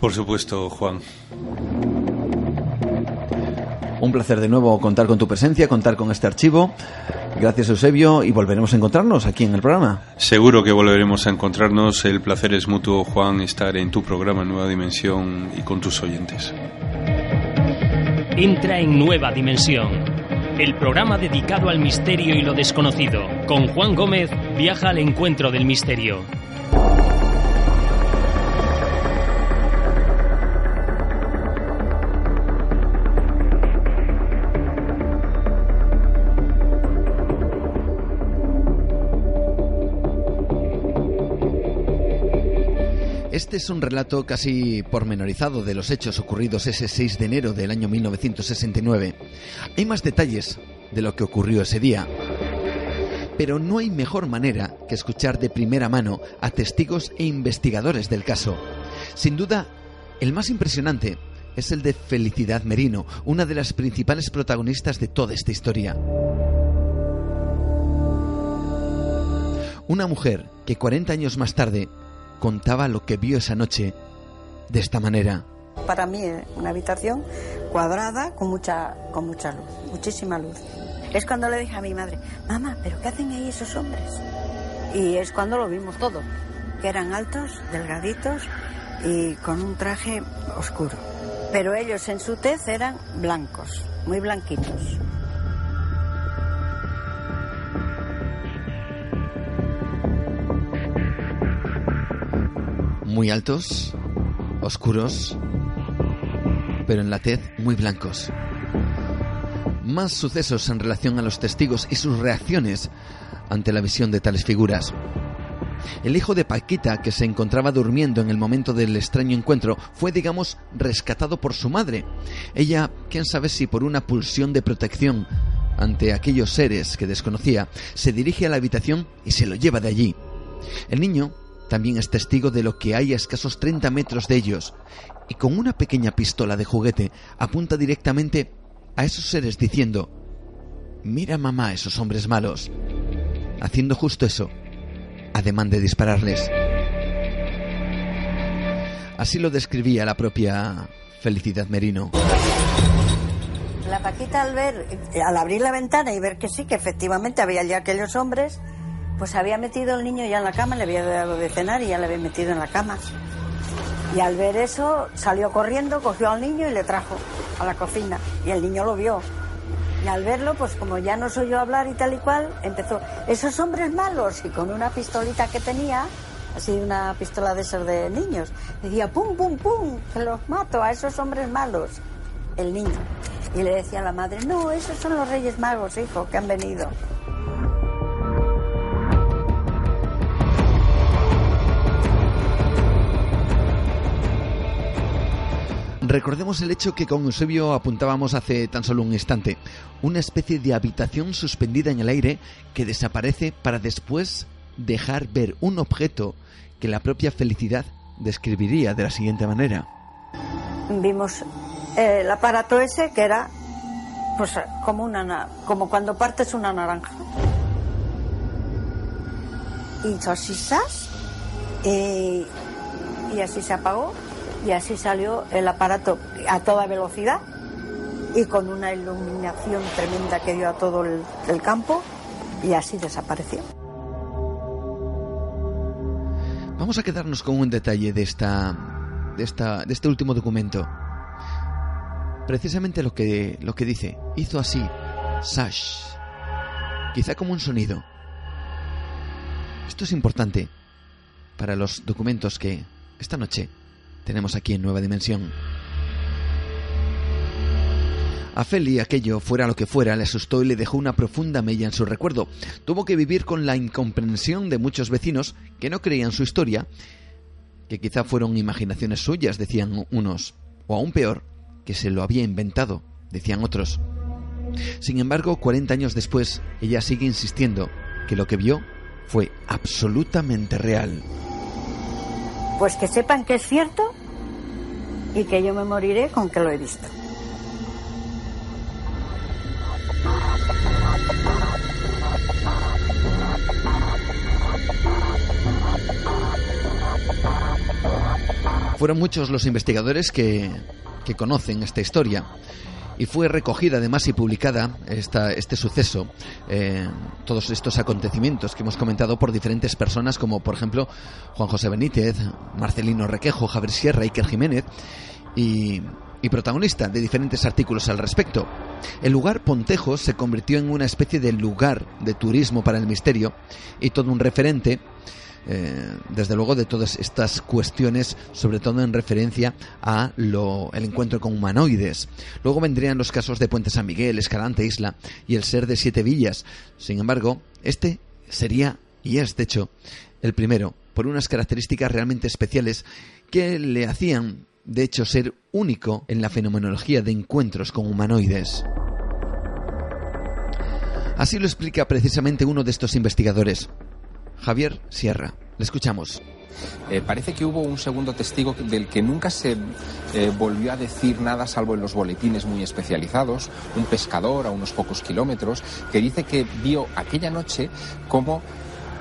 Por supuesto, Juan. Un placer de nuevo contar con tu presencia, contar con este archivo. Gracias, Eusebio, y volveremos a encontrarnos aquí en el programa. Seguro que volveremos a encontrarnos. El placer es mutuo, Juan, estar en tu programa Nueva Dimensión y con tus oyentes. Entra en Nueva Dimensión, el programa dedicado al misterio y lo desconocido. Con Juan Gómez viaja al encuentro del misterio. Este es un relato casi pormenorizado de los hechos ocurridos ese 6 de enero del año 1969. Hay más detalles de lo que ocurrió ese día. Pero no hay mejor manera que escuchar de primera mano a testigos e investigadores del caso. Sin duda, el más impresionante es el de Felicidad Merino, una de las principales protagonistas de toda esta historia. Una mujer que 40 años más tarde contaba lo que vio esa noche de esta manera. Para mí, una habitación cuadrada con mucha, con mucha luz, muchísima luz. Es cuando le dije a mi madre, mamá, ¿pero qué hacen ahí esos hombres? Y es cuando lo vimos todo, que eran altos, delgaditos y con un traje oscuro. Pero ellos en su tez eran blancos, muy blanquitos. Muy altos, oscuros, pero en la tez muy blancos. Más sucesos en relación a los testigos y sus reacciones ante la visión de tales figuras. El hijo de Paquita, que se encontraba durmiendo en el momento del extraño encuentro, fue, digamos, rescatado por su madre. Ella, quién sabe si por una pulsión de protección ante aquellos seres que desconocía, se dirige a la habitación y se lo lleva de allí. El niño también es testigo de lo que hay a escasos 30 metros de ellos, y con una pequeña pistola de juguete apunta directamente a esos seres diciendo, mira mamá a esos hombres malos, haciendo justo eso, ademán de dispararles. Así lo describía la propia Felicidad Merino. la Paquita al ver, al abrir la ventana y ver que sí, que efectivamente había ya aquellos hombres, pues había metido al niño ya en la cama, le había dado de cenar y ya le había metido en la cama. Y al ver eso, salió corriendo, cogió al niño y le trajo a la cocina. Y el niño lo vio. Y al verlo, pues como ya no soy yo hablar y tal y cual, empezó, esos hombres malos, y con una pistolita que tenía, así una pistola de esos de niños, decía, pum, pum, pum, que los mato a esos hombres malos, el niño. Y le decía a la madre, no, esos son los reyes magos, hijo, que han venido. Recordemos el hecho que con Eusebio apuntábamos hace tan solo un instante, una especie de habitación suspendida en el aire que desaparece para después dejar ver un objeto que la propia felicidad describiría de la siguiente manera. Vimos eh, el aparato ese que era pues como una como cuando partes una naranja. Y y, y así se apagó y así salió el aparato a toda velocidad y con una iluminación tremenda que dio a todo el, campo y así desapareció. Vamos a quedarnos con un detalle de esta, de esta, de este último documento. Precisamente lo que, lo que dice, hizo así, sash, quizá como un sonido. Esto es importante para los documentos que esta noche tenemos aquí en Nueva Dimensión. A Feli aquello, fuera lo que fuera, le asustó y le dejó una profunda mella en su recuerdo. Tuvo que vivir con la incomprensión de muchos vecinos que no creían su historia, que quizá fueron imaginaciones suyas, decían unos, o aún peor, que se lo había inventado, decían otros. Sin embargo, 40 años después, ella sigue insistiendo que lo que vio fue absolutamente real pues que sepan que es cierto y que yo me moriré con que lo he visto. Fueron muchos los investigadores que, que conocen esta historia y fue recogida además y publicada esta, este suceso, eh, todos estos acontecimientos que hemos comentado por diferentes personas como por ejemplo Juan José Benítez, Marcelino Requejo, Javier Sierra, Iker Jiménez y, y protagonista de diferentes artículos al respecto. El lugar Pontejo se convirtió en una especie de lugar de turismo para el misterio y todo un referente eh, desde luego de todas estas cuestiones, sobre todo en referencia a lo, el encuentro con humanoides. Luego vendrían los casos de Puente San Miguel, Escalante Isla y el ser de Siete Villas. Sin embargo, este sería, y es de hecho, el primero, por unas características realmente especiales que le hacían, de hecho, ser único en la fenomenología de encuentros con humanoides. Así lo explica precisamente uno de estos investigadores, Javier Sierra. Le escuchamos. Eh, parece que hubo un segundo testigo del que nunca se eh, volvió a decir nada salvo en los boletines muy especializados, un pescador a unos pocos kilómetros, que dice que vio aquella noche como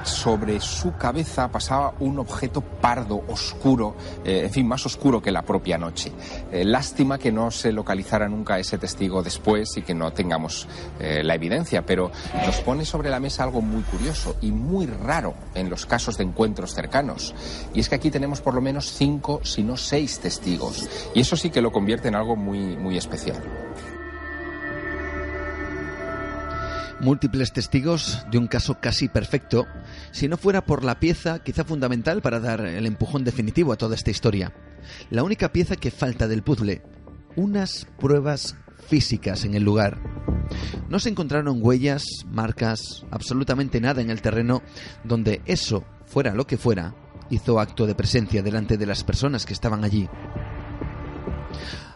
sobre su cabeza pasaba un objeto pardo, oscuro, eh, en fin, más oscuro que la propia noche. Eh, lástima que no se localizara nunca ese testigo después y que no tengamos eh, la evidencia, pero nos pone sobre la mesa algo muy curioso y muy raro en los casos de encuentros cercanos. Y es que aquí tenemos por lo menos cinco, si no seis testigos. Y eso sí que lo convierte en algo muy, muy especial. múltiples testigos de un caso casi perfecto, si no fuera por la pieza quizá fundamental para dar el empujón definitivo a toda esta historia. La única pieza que falta del puzzle, unas pruebas físicas en el lugar. No se encontraron huellas, marcas, absolutamente nada en el terreno donde eso, fuera lo que fuera, hizo acto de presencia delante de las personas que estaban allí.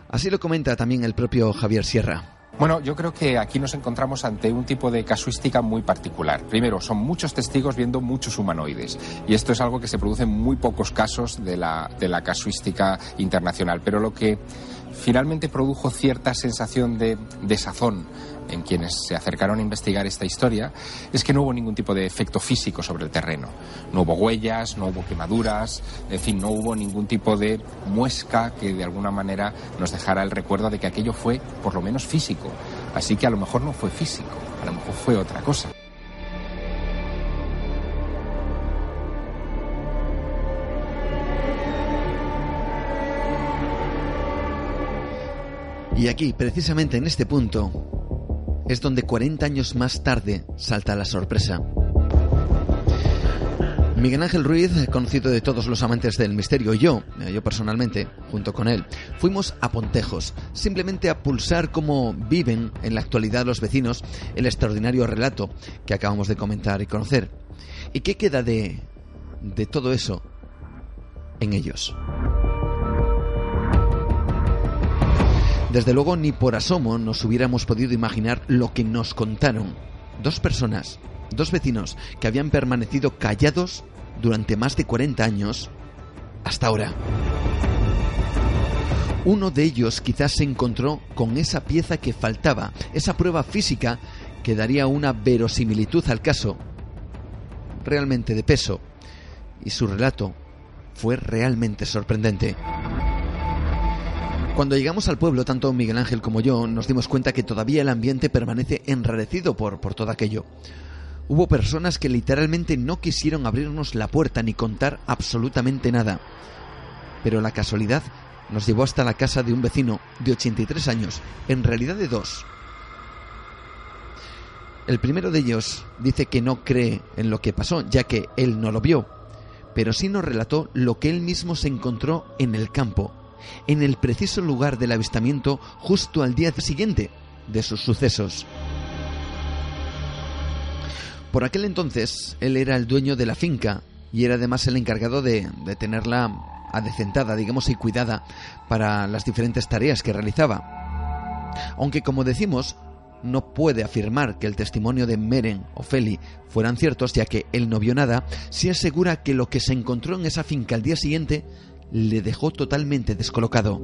Así lo comenta también el propio Javier Sierra. Bueno, yo creo que aquí nos encontramos ante un tipo de casuística muy particular. Primero, son muchos testigos viendo muchos humanoides. Y esto es algo que se produce en muy pocos casos de la, de la casuística internacional. Pero lo que finalmente produjo cierta sensación de desazón en quienes se acercaron a investigar esta historia es que no hubo ningún tipo de efecto físico sobre el terreno. No hubo huellas, no hubo quemaduras, en fin, no hubo ningún tipo de muesca que de alguna manera nos dejara el recuerdo de que aquello fue por lo menos físico. Así que a lo mejor no fue físico, a lo mejor fue otra cosa. Y aquí, precisamente en este punto, es donde 40 años más tarde salta la sorpresa. Miguel Ángel Ruiz, conocido de todos los amantes del misterio, y yo, eh, yo personalmente, junto con él, fuimos a Pontejos, simplemente a pulsar cómo viven en la actualidad los vecinos el extraordinario relato que acabamos de comentar y conocer. ¿Y qué queda de, de todo eso en ellos? Desde luego ni por asomo nos hubiéramos podido imaginar lo que nos contaron dos personas, dos vecinos que habían permanecido callados durante más de 40 años hasta ahora. Uno de ellos quizás se encontró con esa pieza que faltaba, esa prueba física que daría una verosimilitud al caso, realmente de peso, y su relato fue realmente sorprendente. Cuando llegamos al pueblo, tanto Miguel Ángel como yo nos dimos cuenta que todavía el ambiente permanece enrarecido por, por todo aquello. Hubo personas que literalmente no quisieron abrirnos la puerta ni contar absolutamente nada. Pero la casualidad nos llevó hasta la casa de un vecino de 83 años, en realidad de dos. El primero de ellos dice que no cree en lo que pasó, ya que él no lo vio, pero sí nos relató lo que él mismo se encontró en el campo en el preciso lugar del avistamiento justo al día siguiente de sus sucesos. Por aquel entonces, él era el dueño de la finca y era además el encargado de, tenerla adecentada, digamos, y cuidada para las diferentes tareas que realizaba. Aunque, como decimos, no puede afirmar que el testimonio de Meren o Feli fueran ciertos, ya que él no vio nada, sí asegura que lo que se encontró en esa finca al día siguiente le dejó totalmente descolocado.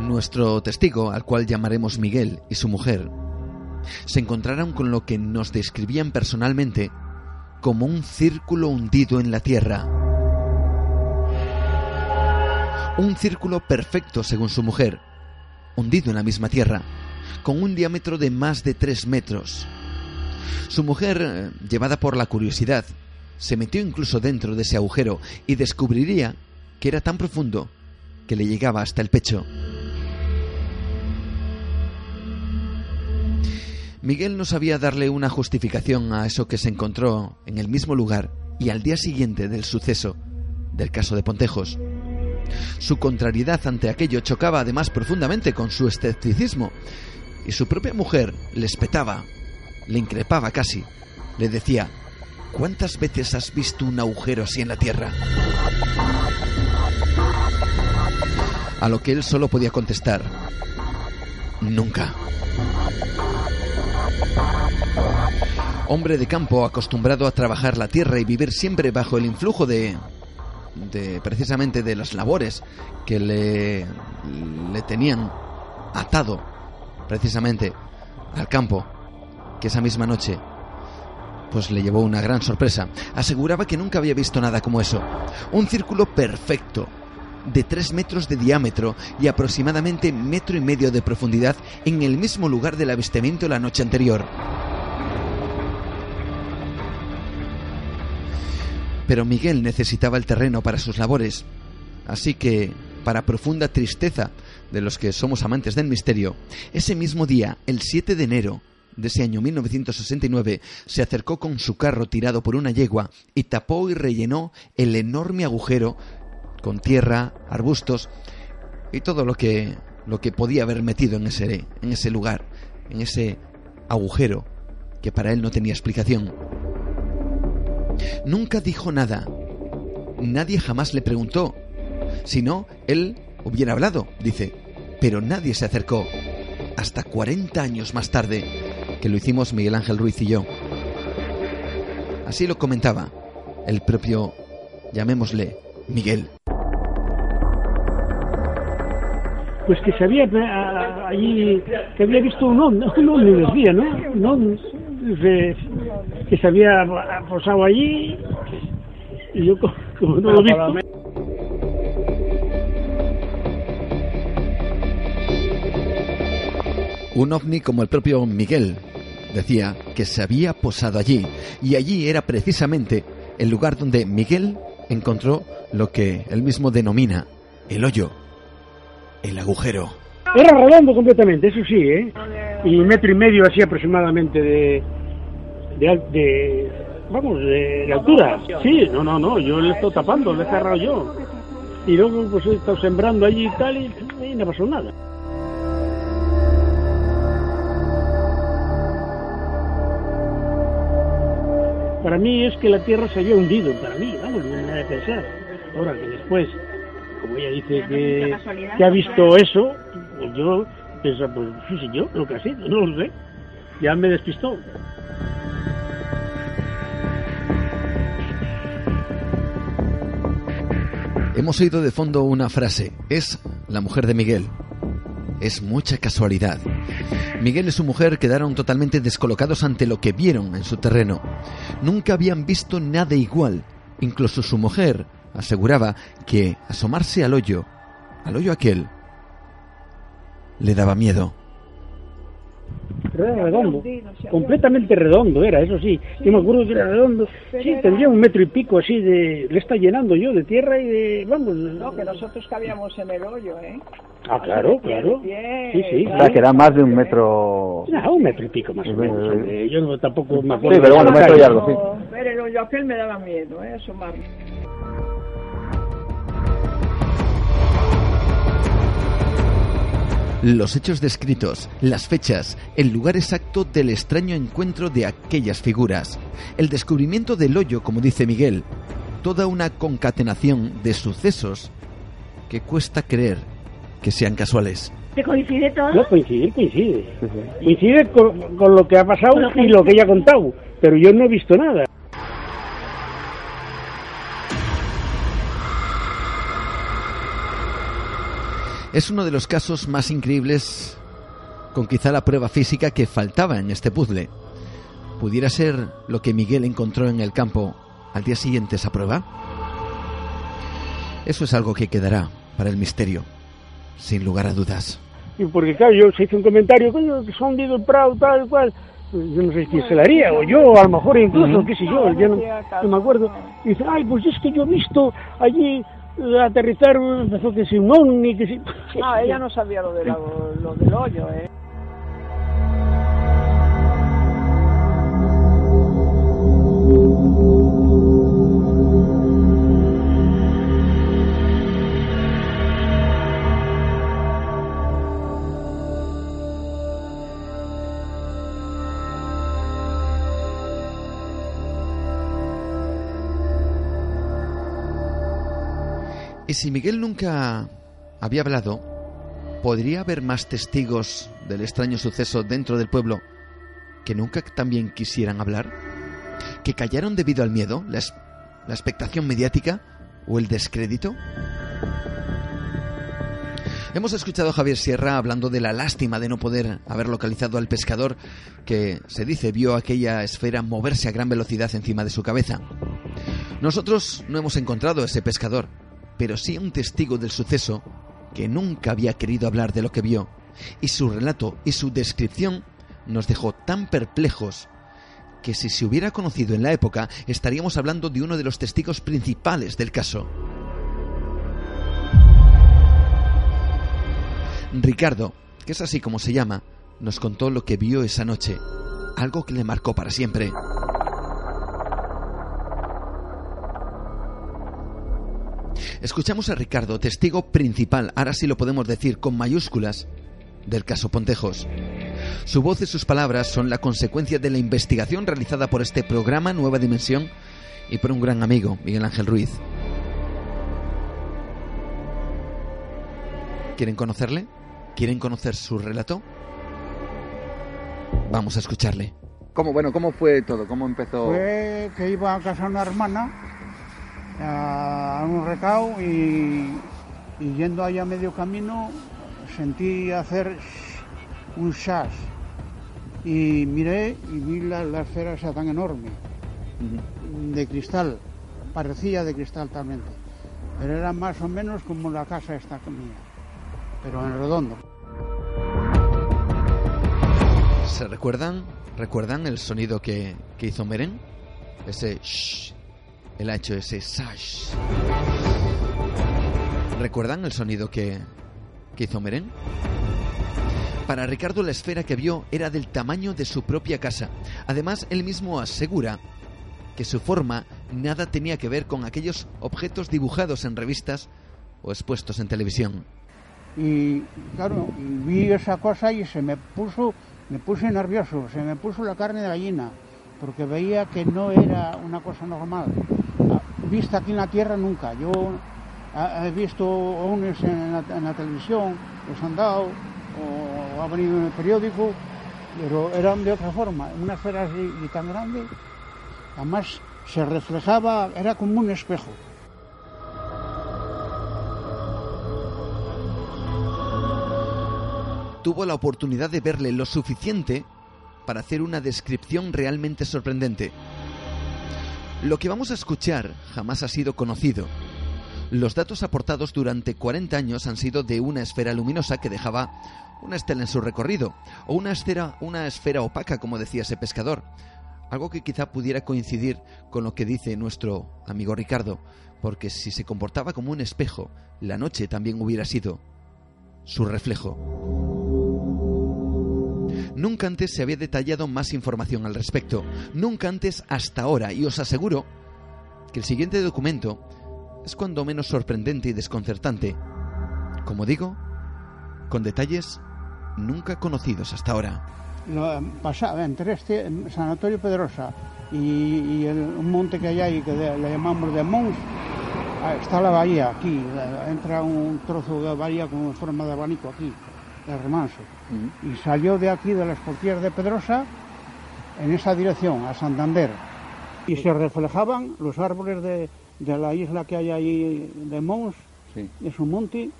Nuestro testigo, al cual llamaremos Miguel, y su mujer, se encontraron con lo que nos describían personalmente como un círculo hundido en la tierra. Un círculo perfecto, según su mujer, hundido en la misma tierra, con un diámetro de más de tres metros. Su mujer, eh, llevada por la curiosidad, se metió incluso dentro de ese agujero y descubriría que era tan profundo que le llegaba hasta el pecho. Miguel no sabía darle una justificación a eso que se encontró en el mismo lugar y al día siguiente del suceso del caso de Pontejos. Su contrariedad ante aquello chocaba además profundamente con su escepticismo y su propia mujer le espetaba le increpaba casi. Le decía, ¿cuántas veces has visto un agujero así en la tierra? A lo que él solo podía contestar, nunca. Hombre de campo acostumbrado a trabajar la tierra y vivir siempre bajo el influjo de, de precisamente de las labores que le, le tenían atado precisamente al campo que esa misma noche pues le llevó una gran sorpresa. Aseguraba que nunca había visto nada como eso. Un círculo perfecto, de tres metros de diámetro y aproximadamente metro y medio de profundidad en el mismo lugar del avistamiento la noche anterior. Pero Miguel necesitaba el terreno para sus labores, así que, para profunda tristeza de los que somos amantes del misterio, ese mismo día, el 7 de enero, de ese año 1969 se acercó con su carro tirado por una yegua y tapó y rellenó el enorme agujero con tierra, arbustos y todo lo que lo que podía haber metido en ese en ese lugar, en ese agujero que para él no tenía explicación. Nunca dijo nada. Nadie jamás le preguntó. Si no, él hubiera hablado, dice. Pero nadie se acercó. Hasta 40 años más tarde, que lo hicimos Miguel Ángel Ruiz y yo. Así lo comentaba el propio llamémosle Miguel. Pues que se había allí, que había visto un un ovni decía, ¿no? Un ovni, que se había posado allí y yo como no lo he Un ovni como el propio Miguel decía que se había posado allí y allí era precisamente el lugar donde Miguel encontró lo que él mismo denomina el hoyo, el agujero. Era redondo completamente, eso sí, ¿eh? Y metro y medio así aproximadamente de, de, vamos, de, altura. Sí, no, no, no, yo le estoy tapando, le he cerrado yo. Y luego pues he estado sembrando allí y tal y, y no pasó nada. Para mí es que la Tierra se había hundido, para mí, vamos, no me de pensar. Ahora que después, como ella dice que, que ha visto eso, pues yo pienso, pues sí, sí, yo, lo que ha sido, no lo sé. Ya me despistó. Hemos oído de fondo una frase, es la mujer de Miguel. Es mucha casualidad. Miguel y su mujer quedaron totalmente descolocados ante lo que vieron en su terreno. Nunca habían visto nada igual. Incluso su mujer aseguraba que asomarse al hoyo, al hoyo aquel, le daba miedo. Era redondo, completamente redondo era, eso sí. Yo me acuerdo que era redondo. Sí, tendría un metro y pico así de. Le está llenando yo de tierra y de. Vamos. No, que nosotros cabíamos en el hoyo, ¿eh? Ah, claro, claro. Sí, sí. O sea, que era más de un metro. No, un metro y pico más o menos. Yo no, tampoco me acuerdo. Sí, pero bueno, un metro y algo, sí. Ver el hoyo aquel me daba miedo, ¿eh? Asomarme. los hechos descritos, las fechas, el lugar exacto del extraño encuentro de aquellas figuras, el descubrimiento del hoyo, como dice Miguel, toda una concatenación de sucesos que cuesta creer que sean casuales. ¿Te coincide todo? No, coincide, coincide. Coincide con, con lo que ha pasado y lo que ella ha contado, pero yo no he visto nada. Es uno de los casos más increíbles con quizá la prueba física que faltaba en este puzzle. ¿Pudiera ser lo que Miguel encontró en el campo al día siguiente esa prueba? Eso es algo que quedará para el misterio, sin lugar a dudas. Y porque claro, yo se hizo un comentario, coño, que son el Prado, tal y cual. Yo no sé quién se la haría, o yo, a lo mejor incluso, qué sé yo, yo no, no me acuerdo. Y dice, ay, pues es que yo he visto allí aterrizar, empezó que si un ovni, que si... No, ella no sabía lo, de lo, lo del hoyo, ¿eh? Y si Miguel nunca había hablado, ¿podría haber más testigos del extraño suceso dentro del pueblo que nunca también quisieran hablar? ¿Que callaron debido al miedo, la, expectación mediática o el descrédito? Hemos escuchado a Javier Sierra hablando de la lástima de no poder haber localizado al pescador que, se dice, vio aquella esfera moverse a gran velocidad encima de su cabeza. Nosotros no hemos encontrado a ese pescador, pero sí un testigo del suceso que nunca había querido hablar de lo que vio, y su relato y su descripción nos dejó tan perplejos que si se hubiera conocido en la época estaríamos hablando de uno de los testigos principales del caso. Ricardo, que es así como se llama, nos contó lo que vio esa noche, algo que le marcó para siempre. Escuchamos a Ricardo, testigo principal, ahora sí lo podemos decir con mayúsculas, del caso Pontejos. Su voz y sus palabras son la consecuencia de la investigación realizada por este programa Nueva Dimensión y por un gran amigo, Miguel Ángel Ruiz. ¿Quieren conocerle? ¿Quieren conocer su relato? Vamos a escucharle. ¿Cómo, bueno, ¿Cómo fue todo? ¿Cómo empezó? Fue que iba a casa una hermana a un recao y, y yendo allá medio camino sentí hacer un chas y miré y vi la, la esfera esa tan enorme de cristal, parecía de cristal talmente, pero era más o menos como la casa esta mía, pero en redondo. ¿Se recuerdan? ¿Recuerdan el sonido que, que hizo Meren? Ese shh. Él ha hecho ese sash. ¿Recuerdan el sonido que, que hizo Meren? Para Ricardo la esfera que vio era del tamaño de su propia casa. Además, él mismo asegura que su forma nada tenía que ver con aquellos objetos dibujados en revistas o expuestos en televisión. Y claro, vi esa cosa y se me puso, me puse nervioso, se me puso la carne de gallina, porque veía que no era una cosa normal. Vista aquí en la tierra nunca. Yo he visto unos en la, en la televisión, los han dado, o ha venido en el periódico, pero eran de otra forma. Una esfera así y tan grande, además se reflejaba, era como un espejo. Tuvo la oportunidad de verle lo suficiente para hacer una descripción realmente sorprendente. Lo que vamos a escuchar jamás ha sido conocido. Los datos aportados durante 40 años han sido de una esfera luminosa que dejaba una estela en su recorrido, o una esfera, una esfera opaca, como decía ese pescador. Algo que quizá pudiera coincidir con lo que dice nuestro amigo Ricardo, porque si se comportaba como un espejo, la noche también hubiera sido su reflejo. Nunca antes se había detallado más información al respecto, nunca antes hasta ahora, y os aseguro que el siguiente documento es cuando menos sorprendente y desconcertante. Como digo, con detalles nunca conocidos hasta ahora. Lo, pasaba entre este Sanatorio Pedrosa y, el, un monte que hay ahí que le llamamos de Mons, ah, está la bahía aquí, la- entra un trozo de bahía con forma de abanico aquí, de remanso. Y salió de aquí, de las portillas de Pedrosa, en esa dirección, a Santander. Y se reflejaban los árboles de, de la isla que hay ahí de Mons, es un monte,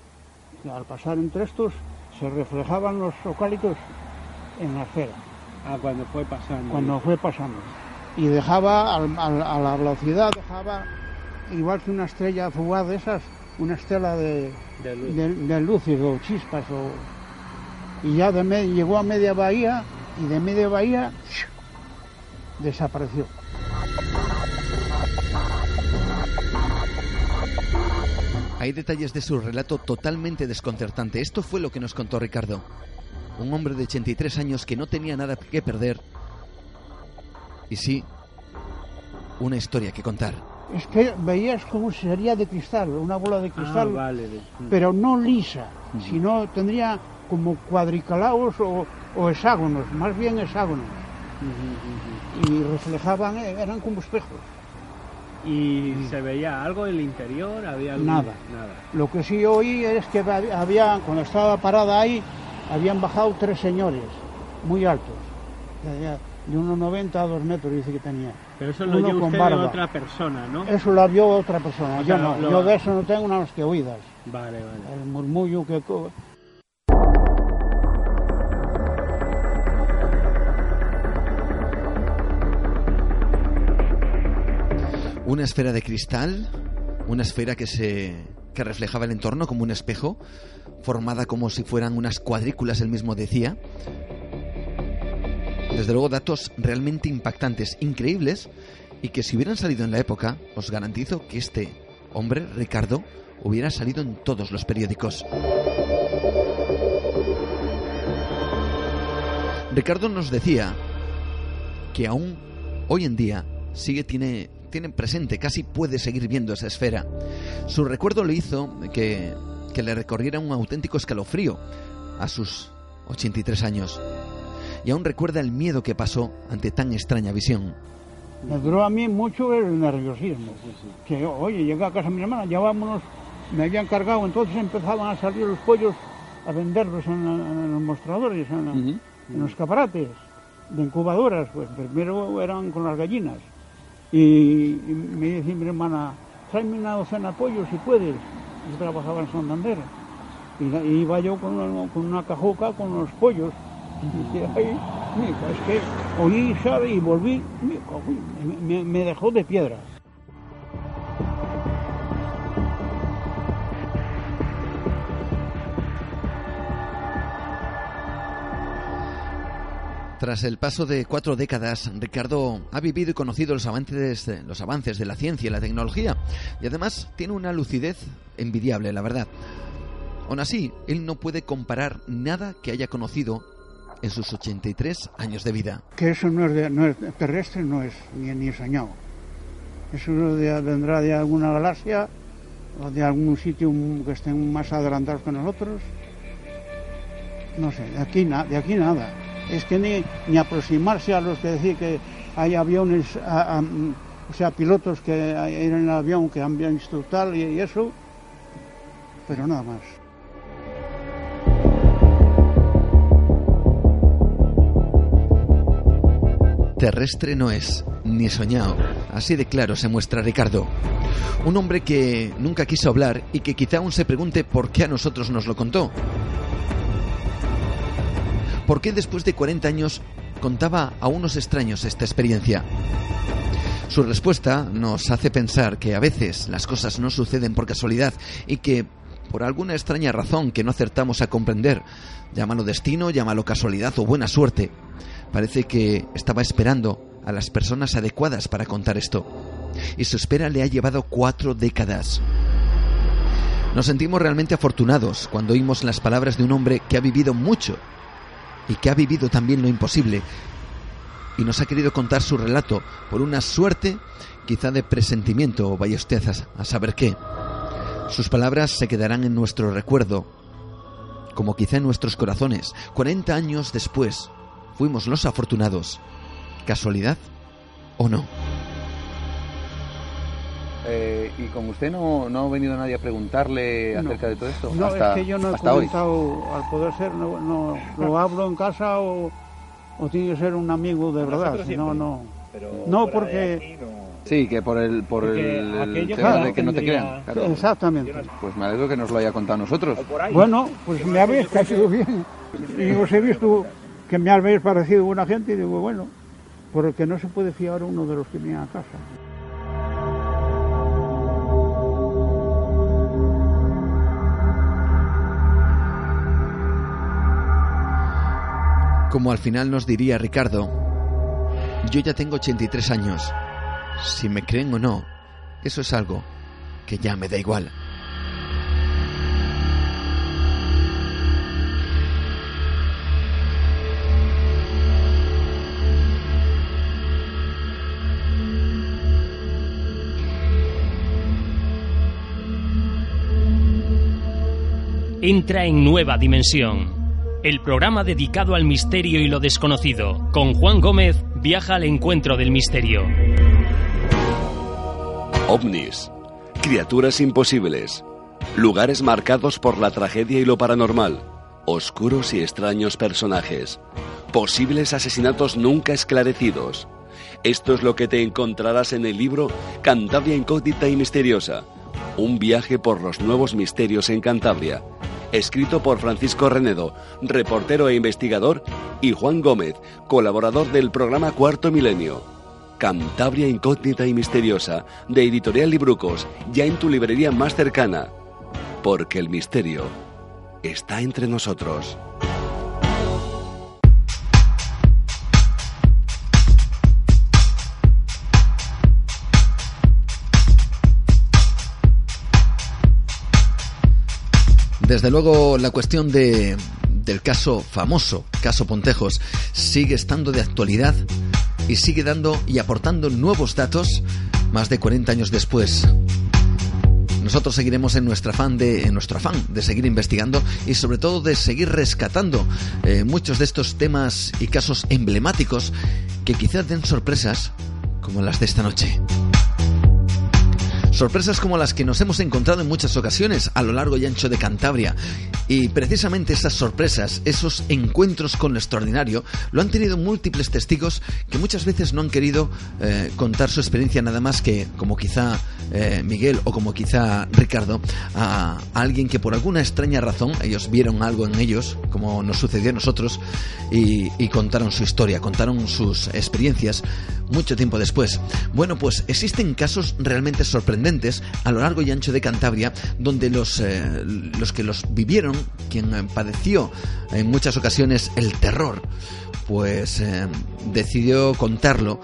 y al pasar entre estos se reflejaban los eucaliptos en la esfera. Ah, cuando fue pasando. Cuando fue pasando. Y dejaba, al- al- a la velocidad, dejaba, igual que una estrella fugaz de esas, una estela de, De luz. de- de luces o chispas. O, y ya de me- llegó a media bahía y de media bahía desapareció. Hay detalles de su relato totalmente desconcertante. Esto fue lo que nos contó Ricardo. Un hombre de 83 años que no tenía nada que perder. Y sí, una historia que contar. Es que veías como sería de cristal, una bola de cristal, Ah, vale. de- pero no lisa, sino tendría como cuadriculados o, o hexágonos, más bien hexágonos. Y reflejaban, eh, eran como espejos. ¿Y se veía algo en el interior? ¿Había algún- Nada. Nada. Lo que sí oí es que hab- había, cuando estaba parada ahí, habían bajado tres señores, muy altos, de, de unos 90 a 2 metros, dice que tenía. Pero eso lo con usted de otra persona, ¿no? Eso lo vio otra persona, O yo sea, no, lo- yo de eso no tengo nada más que oídas. Vale, vale. El murmullo que... Una esfera de cristal, una esfera que se que reflejaba el entorno como un espejo, formada como si fueran unas cuadrículas, él mismo decía. Desde luego datos realmente impactantes, increíbles, y que si hubieran salido en la época, os garantizo que este hombre, Ricardo, hubiera salido en todos los periódicos. Ricardo nos decía que aún hoy en día sigue tiene tiene presente, casi puede seguir viendo esa esfera. Su recuerdo le hizo que, que le recorriera un auténtico escalofrío a sus 83 años. Y aún recuerda el miedo que pasó ante tan extraña visión. Me duró a mí mucho el nerviosismo. Que, oye, llegué a casa de mi hermana, ya vámonos, me habían cargado, entonces empezaban a salir los pollos a venderlos en, en los mostradores, en, la- en los escaparates de incubadoras. Pues primero eran con las gallinas. Y, me dice mi hermana, tráeme una docena de pollos si puedes. Yo trabajaba en Santander. Y, iba yo con una, con una cajoca con los pollos. Y decía, "Ay, mira, es que oí, ¿sabe? Y volví, me- me dejó de piedra. Tras el paso de cuatro décadas, Ricardo ha vivido y conocido los avances, los avances de la ciencia y la tecnología y además tiene una lucidez envidiable, la verdad. Aún así, él no puede comparar nada que haya conocido en sus 83 años de vida. Que eso no es, de- no es terrestre, no es ni, ni soñado. Eso de- vendrá de alguna galaxia o de algún sitio que estén más adelantados que nosotros. No sé, de aquí nada. Es que ni, ni aproximarse a los que decir que hay aviones, o sea, pilotos que hay en el avión que han visto tal y eso, pero nada más. Terrestre no es, ni soñado. Así de claro se muestra Ricardo. Un hombre que nunca quiso hablar y que quizá aún se pregunte por qué a nosotros nos lo contó. ¿Por qué después de 40 años contaba a unos extraños esta experiencia? Su respuesta nos hace pensar que a veces las cosas no suceden por casualidad y que por alguna extraña razón que no acertamos a comprender, llámalo destino, llámalo casualidad o buena suerte, parece que estaba esperando a las personas adecuadas para contar esto. Y su espera le ha llevado cuatro décadas. Nos sentimos realmente afortunados cuando oímos las palabras de un hombre que ha vivido mucho y que ha vivido también lo imposible y nos ha querido contar su relato por una suerte quizá de presentimiento o vaya usted a, a saber qué. Sus palabras se quedarán en nuestro recuerdo, como quizá en nuestros corazones. 40 años después, fuimos los afortunados. ¿Casualidad o no? Eh, ¿Y con usted no, no ha venido nadie a preguntarle No. acerca de todo esto? No, hasta, es que yo no he hasta hoy. comentado, al poder ser, no, no lo hablo en casa o, o tiene que ser un amigo de verdad, si no, no. No, porque... Sí, que por el, por Porque el, tema que de que no te crean. claro. Exactamente. Pues me alegro que nos lo haya contado a nosotros. Bueno, pues me habéis caído bien. Y os he visto que me habéis parecido buena gente y digo, bueno, porque no se puede fiar uno de los que vienen a casa. Como al final nos diría Ricardo, yo ya tengo 83 años. Si me creen o no, eso es algo que ya me da igual. Entra en Nueva Dimensión. El programa dedicado al misterio y lo desconocido. Con Juan Gómez viaja al encuentro del misterio. ovnis, criaturas imposibles, lugares marcados por la tragedia y lo paranormal, oscuros y extraños personajes, posibles asesinatos nunca esclarecidos. Esto es lo que te encontrarás en el libro Cantabria Incógnita y Misteriosa, un viaje por los nuevos misterios en Cantabria, escrito por Francisco Renedo, reportero e investigador, y Juan Gómez, colaborador del programa Cuarto Milenio. Cantabria Incógnita y Misteriosa, de Editorial Librucos, ya en tu librería más cercana. Porque el misterio está entre nosotros. Desde luego la cuestión de, del caso famoso, caso Pontejos, sigue estando de actualidad y sigue dando y aportando nuevos datos más de 40 años después. Nosotros seguiremos en nuestro afán de, en nuestro afán de seguir investigando y sobre todo de seguir rescatando eh, muchos de estos temas y casos emblemáticos que quizás den sorpresas como las de esta noche. Sorpresas como las que nos hemos encontrado en muchas ocasiones a lo largo y ancho de Cantabria Y precisamente esas sorpresas, esos encuentros con lo extraordinario, lo han tenido múltiples testigos que muchas veces no han querido eh, contar su experiencia nada más que, como quizá eh, Miguel o como quizá Ricardo, a, alguien que por alguna extraña razón, ellos vieron algo en ellos, como nos sucedió a nosotros, y, y contaron su historia, contaron sus experiencias mucho tiempo después. Bueno, pues existen casos realmente sorprendentes a lo largo y ancho de Cantabria, donde los, eh, los que los vivieron, quien eh, padeció en muchas ocasiones el terror, pues eh, decidió contarlo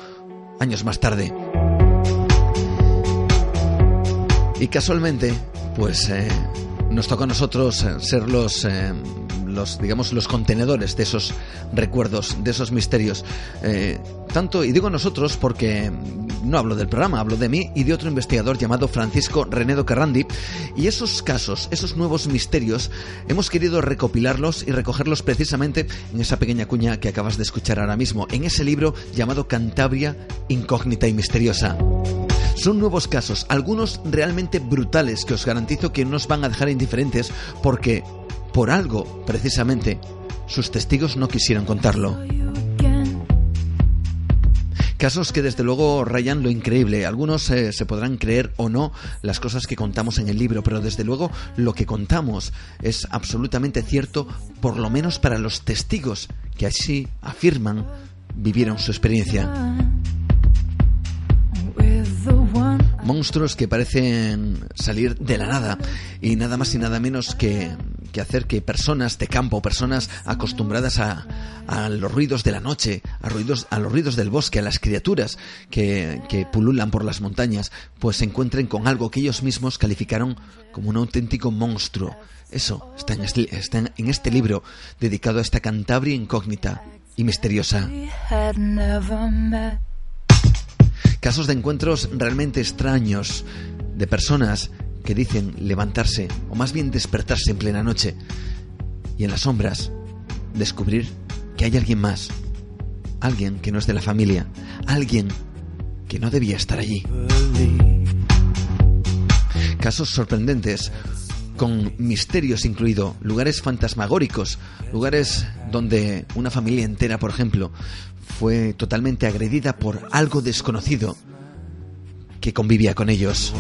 años más tarde. Y casualmente, pues nos toca a nosotros ser los los, digamos, los contenedores de esos recuerdos, de esos misterios. Eh, tanto, y digo nosotros porque no hablo del programa, hablo de mí y de otro investigador llamado Francisco Renedo Carrandi. Y esos casos, esos nuevos misterios, hemos querido recopilarlos y recogerlos precisamente en esa pequeña cuña que acabas de escuchar ahora mismo, en ese libro llamado Cantabria Incógnita y Misteriosa. Son nuevos casos, algunos realmente brutales que os garantizo que no nos van a dejar indiferentes porque por algo, precisamente, sus testigos no quisieron contarlo. Casos que desde luego rayan lo increíble. Algunos eh, se podrán creer o no las cosas que contamos en el libro, pero desde luego lo que contamos es absolutamente cierto, por lo menos para los testigos que así afirman vivieron su experiencia monstruos que parecen salir de la nada y nada más y nada menos que, que hacer que personas de campo, personas acostumbradas a, a, los ruidos de la noche, a, ruidos, a los ruidos del bosque, a las criaturas que, que pululan por las montañas, pues se encuentren con algo que ellos mismos calificaron como un auténtico monstruo. Eso está en este, está en este libro dedicado a esta Cantabria incógnita y misteriosa. Casos de encuentros realmente extraños de personas que dicen levantarse o más bien despertarse en plena noche y en las sombras descubrir que hay alguien más, alguien que no es de la familia, alguien que no debía estar allí. Casos sorprendentes con misterios incluido, lugares fantasmagóricos, lugares donde una familia entera, por ejemplo, fue totalmente agredida por algo desconocido que convivía con ellos.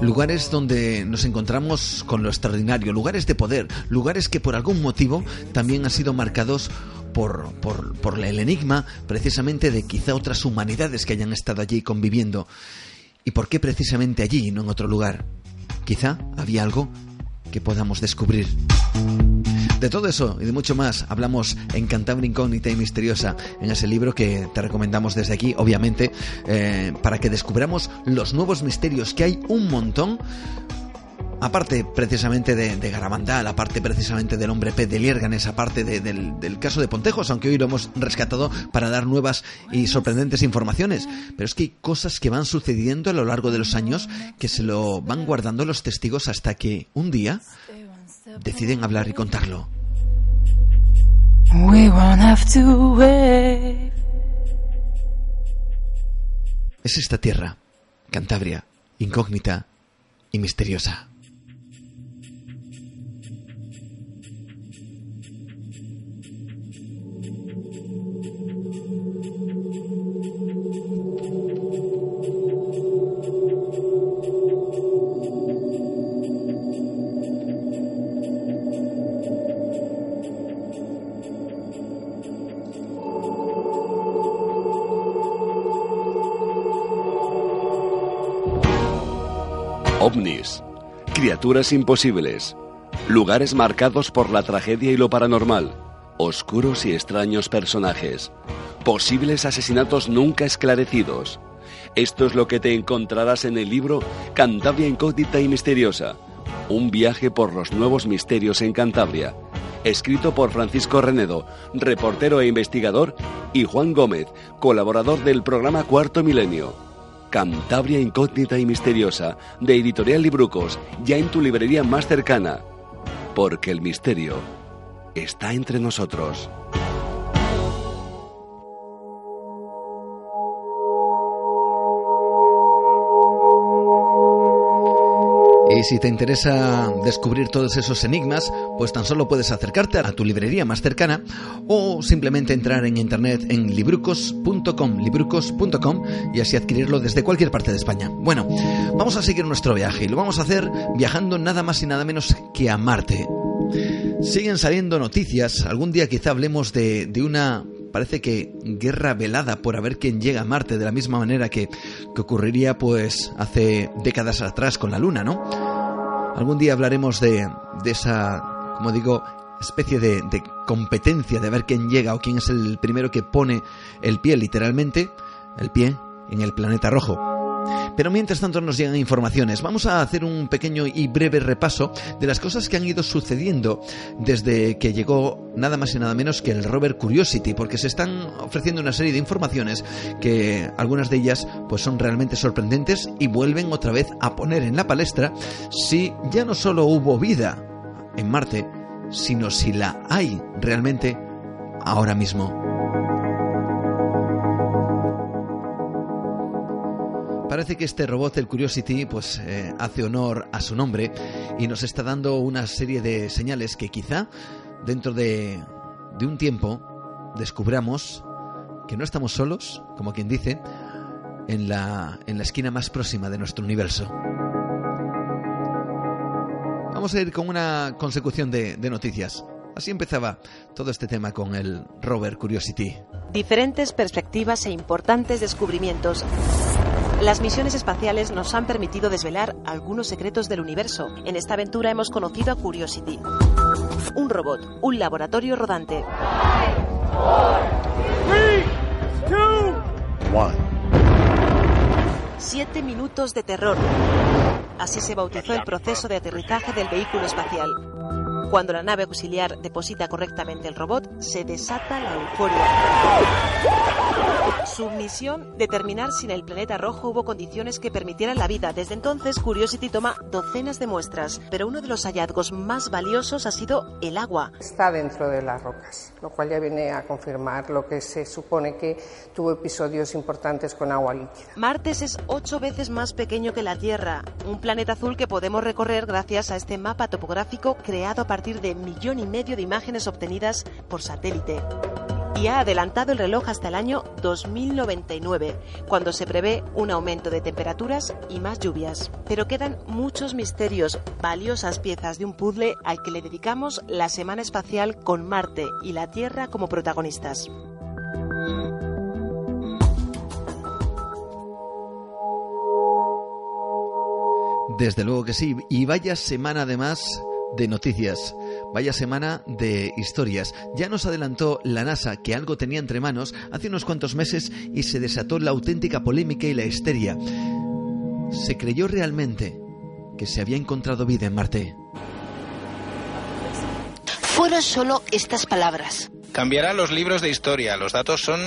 Lugares donde nos encontramos con lo extraordinario, lugares de poder, lugares que por algún motivo también han sido marcados por, por, por el enigma precisamente de quizá otras humanidades que hayan estado allí conviviendo. ¿Y por qué precisamente allí y no en otro lugar? Quizá había algo que podamos descubrir. De todo eso y de mucho más hablamos en Cantabria Incógnita y Misteriosa, en ese libro que te recomendamos desde aquí, obviamente, eh, para que descubramos los nuevos misterios, que hay un montón, aparte precisamente de, de Garabandal, aparte precisamente del hombre pez de Lierganes, aparte del, caso de Pontejos, aunque hoy lo hemos rescatado para dar nuevas y sorprendentes informaciones. Pero es que hay cosas que van sucediendo a lo largo de los años que se lo van guardando los testigos hasta que un día deciden hablar y contarlo. Es esta tierra, Cantabria, incógnita y misteriosa. Criaturas imposibles, lugares marcados por la tragedia y lo paranormal, oscuros y extraños personajes, posibles asesinatos nunca esclarecidos. Esto es lo que te encontrarás en el libro Cantabria Incógnita y Misteriosa, un viaje por los nuevos misterios en Cantabria, escrito por Francisco Renedo, reportero e investigador, y Juan Gómez, colaborador del programa Cuarto Milenio. Cantabria Incógnita y Misteriosa, de Editorial Librucos, ya en tu librería más cercana. Porque el misterio está entre nosotros. Y si te interesa descubrir todos esos enigmas, pues tan solo puedes acercarte a tu librería más cercana o simplemente entrar en internet en librucos.com, librucos.com y así adquirirlo desde cualquier parte de España. Bueno, vamos a seguir nuestro viaje y lo vamos a hacer viajando nada más y nada menos que a Marte. Siguen saliendo noticias, algún día quizá hablemos de, de una parece que guerra velada por a ver quién llega a Marte de la misma manera que, que ocurriría pues hace décadas atrás con la Luna, ¿no? Algún día hablaremos de, de esa, como digo, especie de, de competencia de ver quién llega o quién es el primero que pone el pie literalmente, el pie en el planeta rojo. Pero mientras tanto nos llegan informaciones. Vamos a hacer un pequeño y breve repaso de las cosas que han ido sucediendo desde que llegó nada más y nada menos que el rover Curiosity, porque se están ofreciendo una serie de informaciones que algunas de ellas pues son realmente sorprendentes y vuelven otra vez a poner en la palestra si ya no solo hubo vida en Marte, sino si la hay realmente ahora mismo. Parece que este robot, el Curiosity, pues eh, hace honor a su nombre y nos está dando una serie de señales que quizá dentro de, de un tiempo descubramos que no estamos solos, como quien dice, en la, en la esquina más próxima de nuestro universo. Vamos a ir con una consecución de, de noticias. Así empezaba todo este tema con el rover Curiosity. Diferentes perspectivas e importantes descubrimientos. Las misiones espaciales nos han permitido desvelar algunos secretos del universo. En esta aventura hemos conocido a Curiosity, un robot, un laboratorio rodante. Siete minutos de terror. Así se bautizó el proceso de aterrizaje del vehículo espacial. Cuando la nave auxiliar deposita correctamente el robot, se desata la euforia. Su misión, determinar si en el planeta rojo hubo condiciones que permitieran la vida. Desde entonces, Curiosity toma docenas de muestras, pero uno de los hallazgos más valiosos ha sido el agua. Está dentro de las rocas, lo cual ya viene a confirmar lo que se supone que tuvo episodios importantes con agua líquida. Martes es ocho veces más pequeño que la Tierra, un planeta azul que podemos recorrer gracias a este mapa topográfico creado a partir de millón y medio de imágenes obtenidas por satélite y ha adelantado el reloj hasta el año 2099, cuando se prevé un aumento de temperaturas y más lluvias. Pero quedan muchos misterios, valiosas piezas de un puzzle al que le dedicamos la semana espacial con Marte y la Tierra como protagonistas. Desde luego que sí, y vaya semana además de noticias. Vaya semana de historias. Ya nos adelantó la NASA que algo tenía entre manos hace unos cuantos meses y se desató la auténtica polémica y la histeria. ¿Se creyó realmente que se había encontrado vida en Marte? Fueron solo estas palabras. Cambiará los libros de historia. Los datos son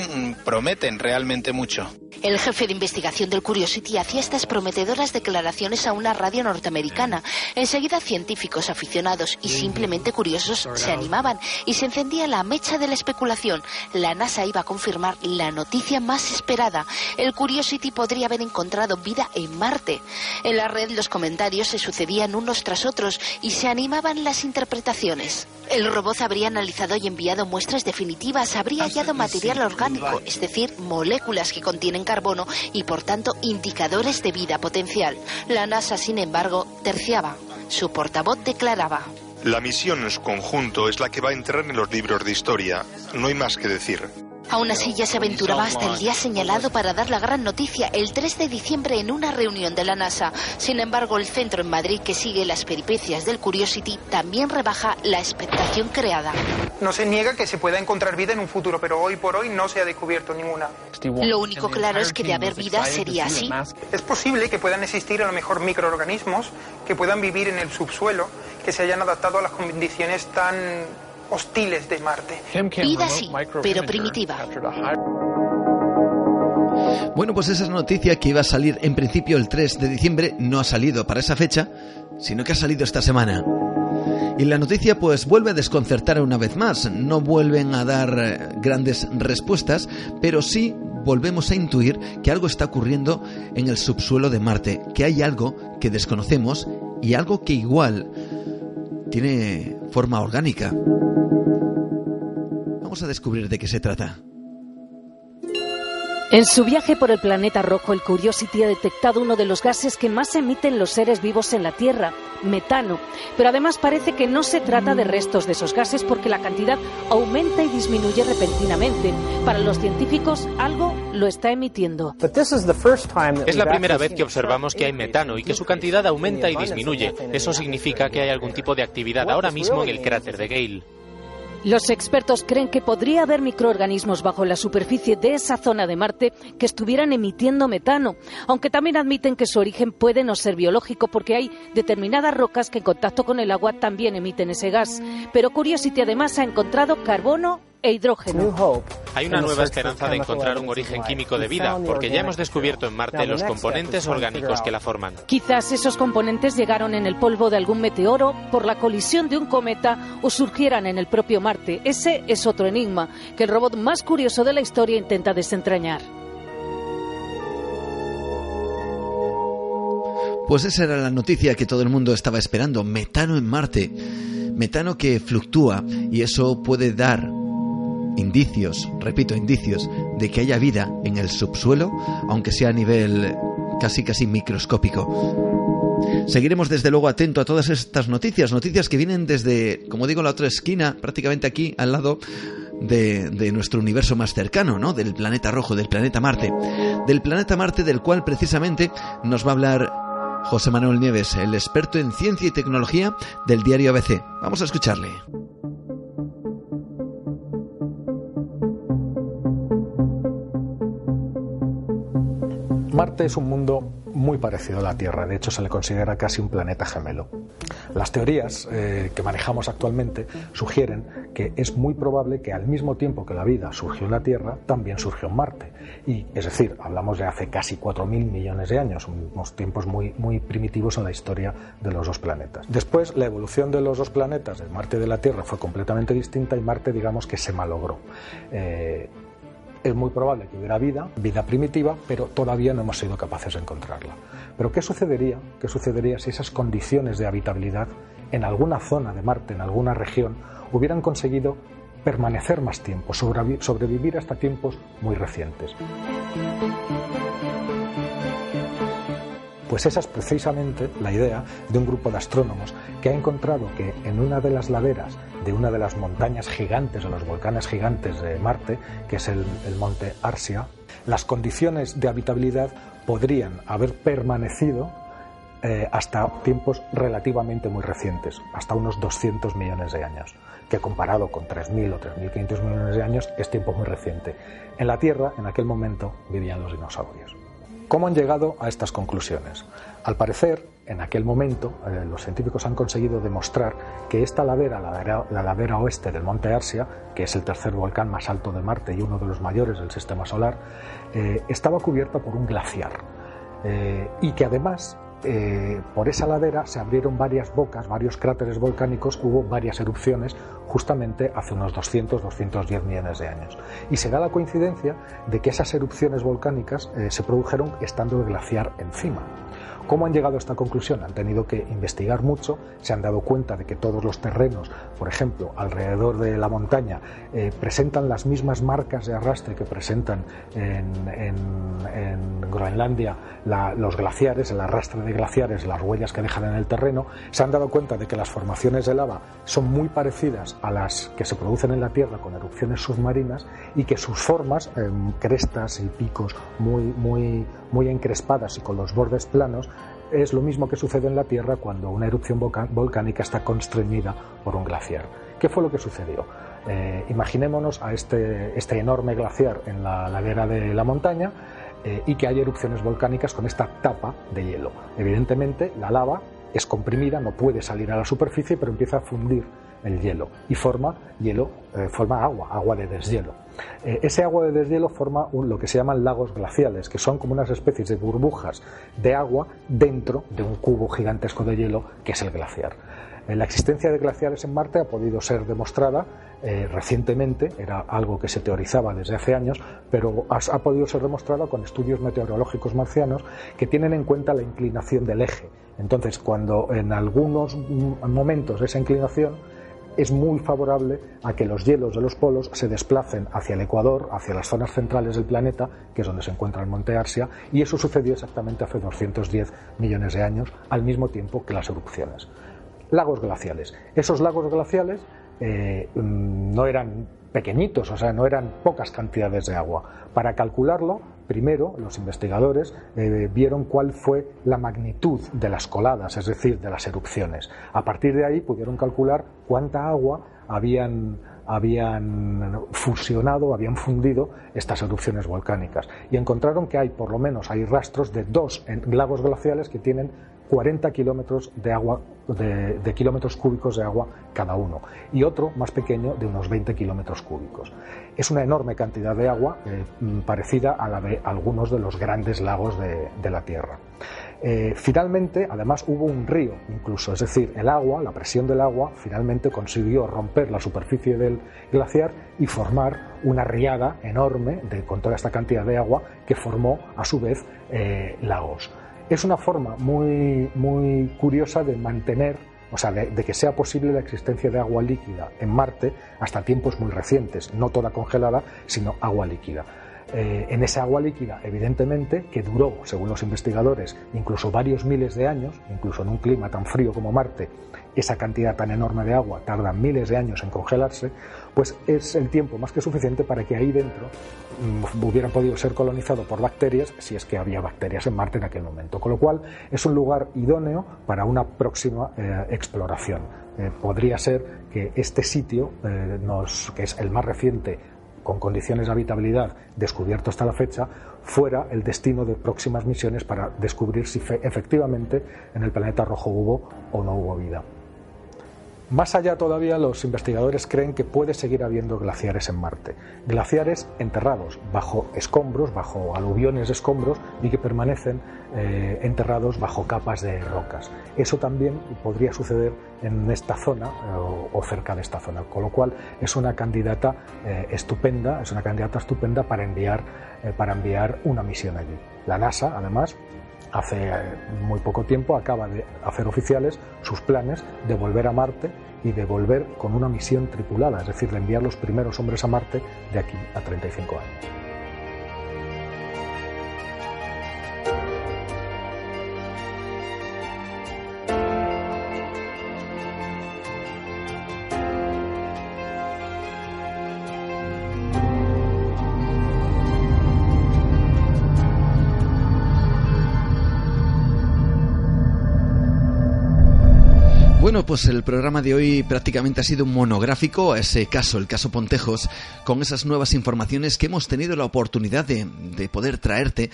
prometen realmente mucho. El jefe de investigación del Curiosity hacía estas prometedoras declaraciones a una radio norteamericana. Enseguida científicos aficionados y simplemente curiosos se animaban y se encendía la mecha de la especulación. La NASA iba a confirmar la noticia más esperada. El Curiosity podría haber encontrado vida en Marte. En la red los comentarios se sucedían unos tras otros y se animaban las interpretaciones. El robot habría analizado y enviado muestras definitivas, habría hallado material orgánico, es decir, moléculas que contienen carbono y por tanto indicadores de vida potencial. La NASA, sin embargo, terciaba. Su portavoz declaraba. La misión en su conjunto es la que va a entrar en los libros de historia. No hay más que decir. Aún así ya se aventuraba hasta el día señalado para dar la gran noticia, el 3 de diciembre en una reunión de la NASA. Sin embargo, el centro en Madrid que sigue las peripecias del Curiosity también rebaja la expectación creada. No se niega que se pueda encontrar vida en un futuro, pero hoy por hoy no se ha descubierto ninguna. Lo único claro es que de haber vida sería así. Es posible que puedan existir a lo mejor microorganismos que puedan vivir en el subsuelo, que se hayan adaptado a las condiciones tan hostiles de Marte. Vida sí, pero primitiva. Bueno, pues esa noticia que iba a salir en principio el 3 de diciembre no ha salido para esa fecha, sino que ha salido esta semana. Y la noticia pues vuelve a desconcertar una vez más. No vuelven a dar eh, grandes respuestas, pero sí volvemos a intuir que algo está ocurriendo en el subsuelo de Marte, que hay algo que desconocemos y algo que igual tiene forma orgánica. Vamos a descubrir de qué se trata. En su viaje por el planeta rojo, el Curiosity ha detectado uno de los gases que más emiten los seres vivos en la Tierra, metano. Pero además parece que no se trata de restos de esos gases porque la cantidad aumenta y disminuye repentinamente. Para los científicos, algo lo está emitiendo. Es la primera vez que observamos que hay metano y que su cantidad aumenta y disminuye. Eso significa que hay algún tipo de actividad ahora mismo en el cráter de Gale. Los expertos creen que podría haber microorganismos bajo la superficie de esa zona de Marte que estuvieran emitiendo metano, aunque también admiten que su origen puede no ser biológico porque hay determinadas rocas que en contacto con el agua también emiten ese gas. Pero Curiosity además ha encontrado carbono e hidrógeno. Hay una nueva esperanza de encontrar un origen químico de vida, porque ya hemos descubierto en Marte los componentes orgánicos que la forman. Quizás esos componentes llegaron en el polvo de algún meteoro, por la colisión de un cometa o surgieran en el propio Marte. Ese es otro enigma que el robot más curioso de la historia intenta desentrañar. Pues esa era la noticia que todo el mundo estaba esperando, metano en Marte. Metano que fluctúa y eso puede dar indicios, repito, indicios de que haya vida en el subsuelo, aunque sea a nivel casi casi microscópico. Seguiremos desde luego atento a todas estas noticias, noticias que vienen desde, como digo, la otra esquina, prácticamente aquí al lado de, de, nuestro universo más cercano, ¿no? Del planeta rojo, del planeta Marte. Del planeta Marte del cual precisamente nos va a hablar José Manuel Nieves, el experto en ciencia y tecnología del diario ABC. Vamos a escucharle. Marte es un mundo muy parecido a la Tierra, de hecho se le considera casi un planeta gemelo. Las teorías eh, que manejamos actualmente sugieren que es muy probable que al mismo tiempo que la vida surgió en la Tierra, también surgió en Marte. Y, es decir, hablamos de hace casi 4.000 millones de años, unos tiempos muy, muy primitivos en la historia de los dos planetas. Después, la evolución de los dos planetas, de Marte y de la Tierra, fue completamente distinta y Marte, digamos que se malogró. Eh, es muy probable que hubiera vida, vida primitiva, pero todavía no hemos sido capaces de encontrarla. Pero ¿qué sucedería? ¿Qué sucedería si esas condiciones de habitabilidad en alguna zona de Marte, en alguna región, hubieran conseguido permanecer más tiempo, sobrevivir hasta tiempos muy recientes? Pues esa es precisamente la idea de un grupo de astrónomos que ha encontrado que en una de las laderas de una de las montañas gigantes, de los volcanes gigantes de Marte, que es el, el monte Arsia, las condiciones de habitabilidad podrían haber permanecido eh, hasta tiempos relativamente muy recientes, hasta unos 200 millones de años, que comparado con 3.000 o 3.500 millones de años es tiempo muy reciente. En la Tierra, en aquel momento, vivían los dinosaurios. ¿Cómo han llegado a estas conclusiones? Al parecer, en aquel momento, eh, los científicos han conseguido demostrar que esta ladera, la, ladera, la ladera oeste del monte Arsia, que es el tercer volcán más alto de Marte y uno de los mayores del sistema solar, eh, estaba cubierta por un glaciar. Eh, y que además por esa ladera se abrieron varias bocas, varios cráteres volcánicos, hubo varias erupciones justamente hace unos 200, 210 millones de años. Y se da la coincidencia de que esas erupciones volcánicas eh, se produjeron estando el glaciar encima. ¿Cómo han llegado a esta conclusión? Han tenido que investigar mucho, se han dado cuenta de que todos los terrenos, por ejemplo, alrededor de la montaña, eh, presentan las mismas marcas de arrastre que presentan en, Groenlandia los glaciares, el arrastre de glaciares, las huellas que dejan en el terreno. Se han dado cuenta de que las formaciones de lava son muy parecidas a las que se producen en la Tierra con erupciones submarinas y que sus formas, crestas y picos muy, muy, muy encrespadas y con los bordes planos, es lo mismo que sucede en la Tierra cuando una erupción volcánica está constreñida por un glaciar. ¿Qué fue lo que sucedió? Eh, imaginémonos a este, este, enorme glaciar en la ladera de la montaña eh, y que hay erupciones volcánicas con esta tapa de hielo. Evidentemente, la lava es comprimida, no puede salir a la superficie, pero empieza a fundir el hielo y forma hielo, eh, forma agua, agua de deshielo. Eh, ese agua de deshielo forma lo que se llaman lagos glaciales, que son como unas especies de burbujas de agua dentro de un cubo gigantesco de hielo que es el glaciar. Eh, la existencia de glaciares en Marte ha podido ser demostrada recientemente, era algo que se teorizaba desde hace años, pero ha, ha podido ser demostrada con estudios meteorológicos marcianos que tienen en cuenta la inclinación del eje Entonces, cuando en algunos momentos esa inclinación es muy favorable a que los hielos de los polos se desplacen hacia el ecuador, hacia las zonas centrales del planeta, que es donde se encuentra el monte Arsia, y eso sucedió exactamente hace 210 millones de años, al mismo tiempo que las erupciones. Lagos glaciales. Esos lagos glaciales eh, mm, no eran pequeñitos, o sea, no eran pocas cantidades de agua. Para calcularlo, primero los investigadores eh, vieron cuál fue la magnitud de las coladas, es decir, de las erupciones. A partir de ahí pudieron calcular cuánta agua habían, fusionado, habían fundido estas erupciones volcánicas. Y encontraron que hay, por lo menos, hay rastros de dos lagos glaciales que tienen 40 kilómetros de agua de, kilómetros cúbicos de agua cada uno y otro más pequeño de unos 20 kilómetros cúbicos. Es una enorme cantidad de agua eh, parecida a la de algunos de los grandes lagos de, la Tierra. Eh, finalmente, además, hubo un río incluso, es decir, el agua, la presión del agua, finalmente consiguió romper la superficie del glaciar y formar una riada enorme de, con toda esta cantidad de agua que formó a su vez eh, lagos es una forma muy, muy curiosa de mantener, o sea, de, que sea posible la existencia de agua líquida en Marte hasta tiempos muy recientes, no toda congelada, sino agua líquida. Eh, en esa agua líquida, evidentemente, que duró, según los investigadores, incluso varios miles de años, incluso en un clima tan frío como Marte, esa cantidad tan enorme de agua tarda miles de años en congelarse, pues es el tiempo más que suficiente para que ahí dentro mm, hubiera podido ser colonizado por bacterias, si es que había bacterias en Marte en aquel momento. Con lo cual es un lugar idóneo para una próxima eh, exploración. Eh, podría ser que este sitio, eh, que es el más reciente con condiciones de habitabilidad descubierto hasta la fecha, fuera el destino de próximas misiones para descubrir si efectivamente en el planeta rojo hubo o no hubo vida. Más allá todavía, los investigadores creen que puede seguir habiendo glaciares en Marte. Glaciares enterrados bajo escombros, bajo aluviones de escombros y que permanecen eh, enterrados bajo capas de rocas. Eso también podría suceder en esta zona eh, o, cerca de esta zona, con lo cual es una candidata eh, estupenda, es una candidata estupenda para enviar, para enviar una misión allí. La NASA, además, hace eh, muy poco tiempo acaba de hacer oficiales sus planes de volver a Marte y de volver con una misión tripulada, es decir, de enviar los primeros hombres a Marte de aquí a 35 años. Pues el programa de hoy prácticamente ha sido un monográfico a ese caso, el caso Pontejos, con esas nuevas informaciones que hemos tenido la oportunidad de, de poder traerte,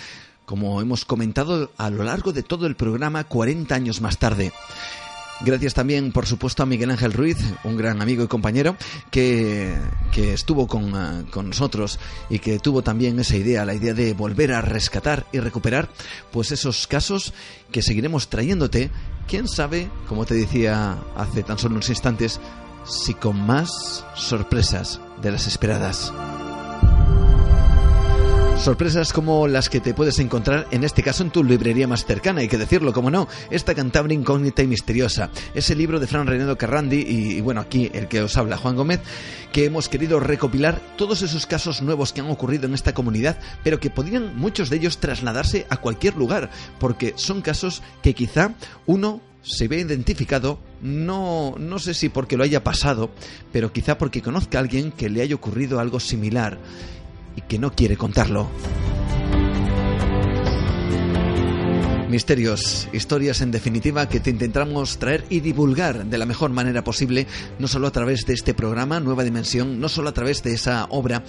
como hemos comentado a lo largo de todo el programa 40 años más tarde. Gracias también, por supuesto, a Miguel Ángel Ruiz, un gran amigo y compañero, que, estuvo con, eh, con, nosotros y que tuvo también esa idea, la idea de volver a rescatar y recuperar pues esos casos que seguiremos trayéndote. Quién sabe, como te decía hace tan solo unos instantes, si con más sorpresas de las esperadas. Sorpresas como las que te puedes encontrar en este caso en tu librería más cercana, hay que decirlo, como no, esta Cantabria incógnita y misteriosa, ese libro de Fran Renedo Carrandi y, bueno, aquí el que os habla, Juan Gómez, que hemos querido recopilar todos esos casos nuevos que han ocurrido en esta comunidad, pero que podrían muchos de ellos trasladarse a cualquier lugar, porque son casos que quizá uno se ve identificado, no, no sé si porque lo haya pasado, pero quizá porque conozca a alguien que le haya ocurrido algo similar y que no quiere contarlo. Misterios, historias en definitiva que te intentamos traer y divulgar de la mejor manera posible, no solo a través de este programa Nueva Dimensión, no solo a través de esa obra,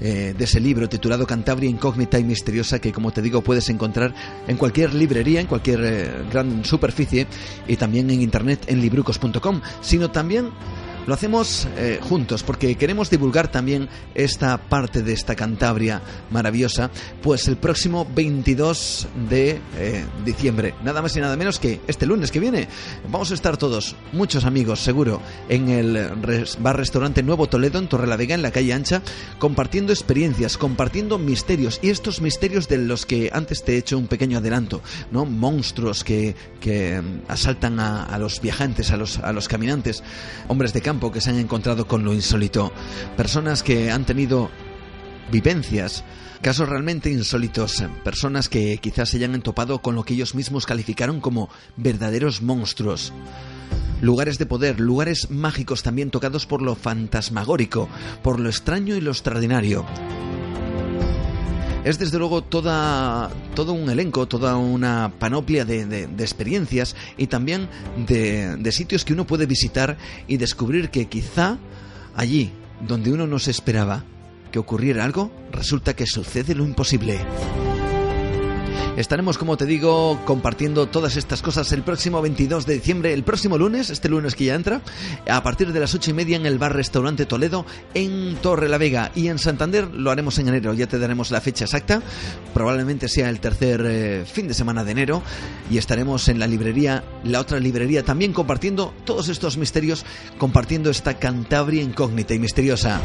eh, de ese libro titulado Cantabria Incógnita y Misteriosa, que como te digo puedes encontrar en cualquier librería, en cualquier eh, gran superficie y también en internet en librucos.com, sino también Lo hacemos eh, juntos porque queremos divulgar también esta parte de esta Cantabria maravillosa, pues el próximo 22 de eh, diciembre, nada más y nada menos que este lunes que viene, vamos a estar todos, muchos amigos seguro, en el bar-restaurante Nuevo Toledo en Torrelavega, en la calle Ancha, compartiendo experiencias, compartiendo misterios y estos misterios de los que antes te he hecho un pequeño adelanto, ¿no? Monstruos que, mm, asaltan a, a los viajantes, a los, a los caminantes, hombres de campo que se han encontrado con lo insólito, personas que han tenido vivencias, casos realmente insólitos, personas que quizás se hayan entopado con lo que ellos mismos calificaron como verdaderos monstruos. Lugares de poder, lugares mágicos también tocados por lo fantasmagórico, por lo extraño y lo extraordinario. Es desde luego toda, todo un elenco, toda una panoplia de, de, experiencias y también de, de sitios que uno puede visitar y descubrir que quizá allí donde uno no se esperaba que ocurriera algo, resulta que sucede lo imposible. Estaremos, como te digo, compartiendo todas estas cosas el próximo 22 de diciembre, el próximo lunes, este lunes que ya entra, a partir de las ocho y media en el bar Restaurante Toledo en Torre la Vega y en Santander lo haremos en enero, ya te daremos la fecha exacta, probablemente sea el tercer eh, fin de semana de enero y estaremos en la librería, la otra librería, también compartiendo todos estos misterios, compartiendo esta Cantabria incógnita y misteriosa.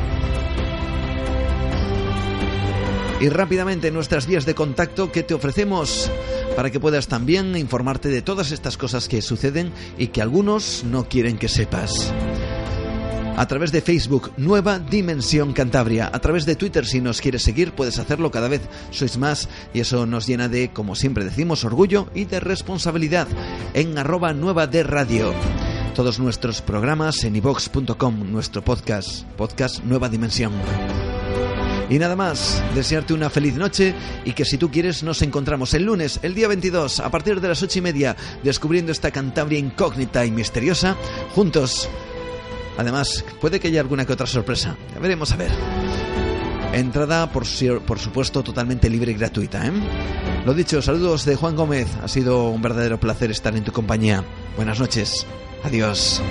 Y rápidamente nuestras vías de contacto que te ofrecemos para que puedas también informarte de todas estas cosas que suceden y que algunos no quieren que sepas. A través de Facebook, Nueva Dimensión Cantabria. A través de Twitter, si nos quieres seguir, puedes hacerlo cada vez. Sois más y eso nos llena de, como siempre decimos, orgullo y de responsabilidad. En arroba nueva de radio. Todos nuestros programas en ivox.com, nuestro podcast, podcast Nueva Dimensión. Y nada más, desearte una feliz noche y que si tú quieres nos encontramos el lunes, el día 22, a partir de las ocho y media, descubriendo esta Cantabria incógnita y misteriosa, juntos. Además, puede que haya alguna que otra sorpresa. Ya veremos a ver. Entrada, por, por supuesto, totalmente libre y gratuita. ¿eh? Lo dicho, saludos de Juan Gómez. Ha sido un verdadero placer estar en tu compañía. Buenas noches. Adiós.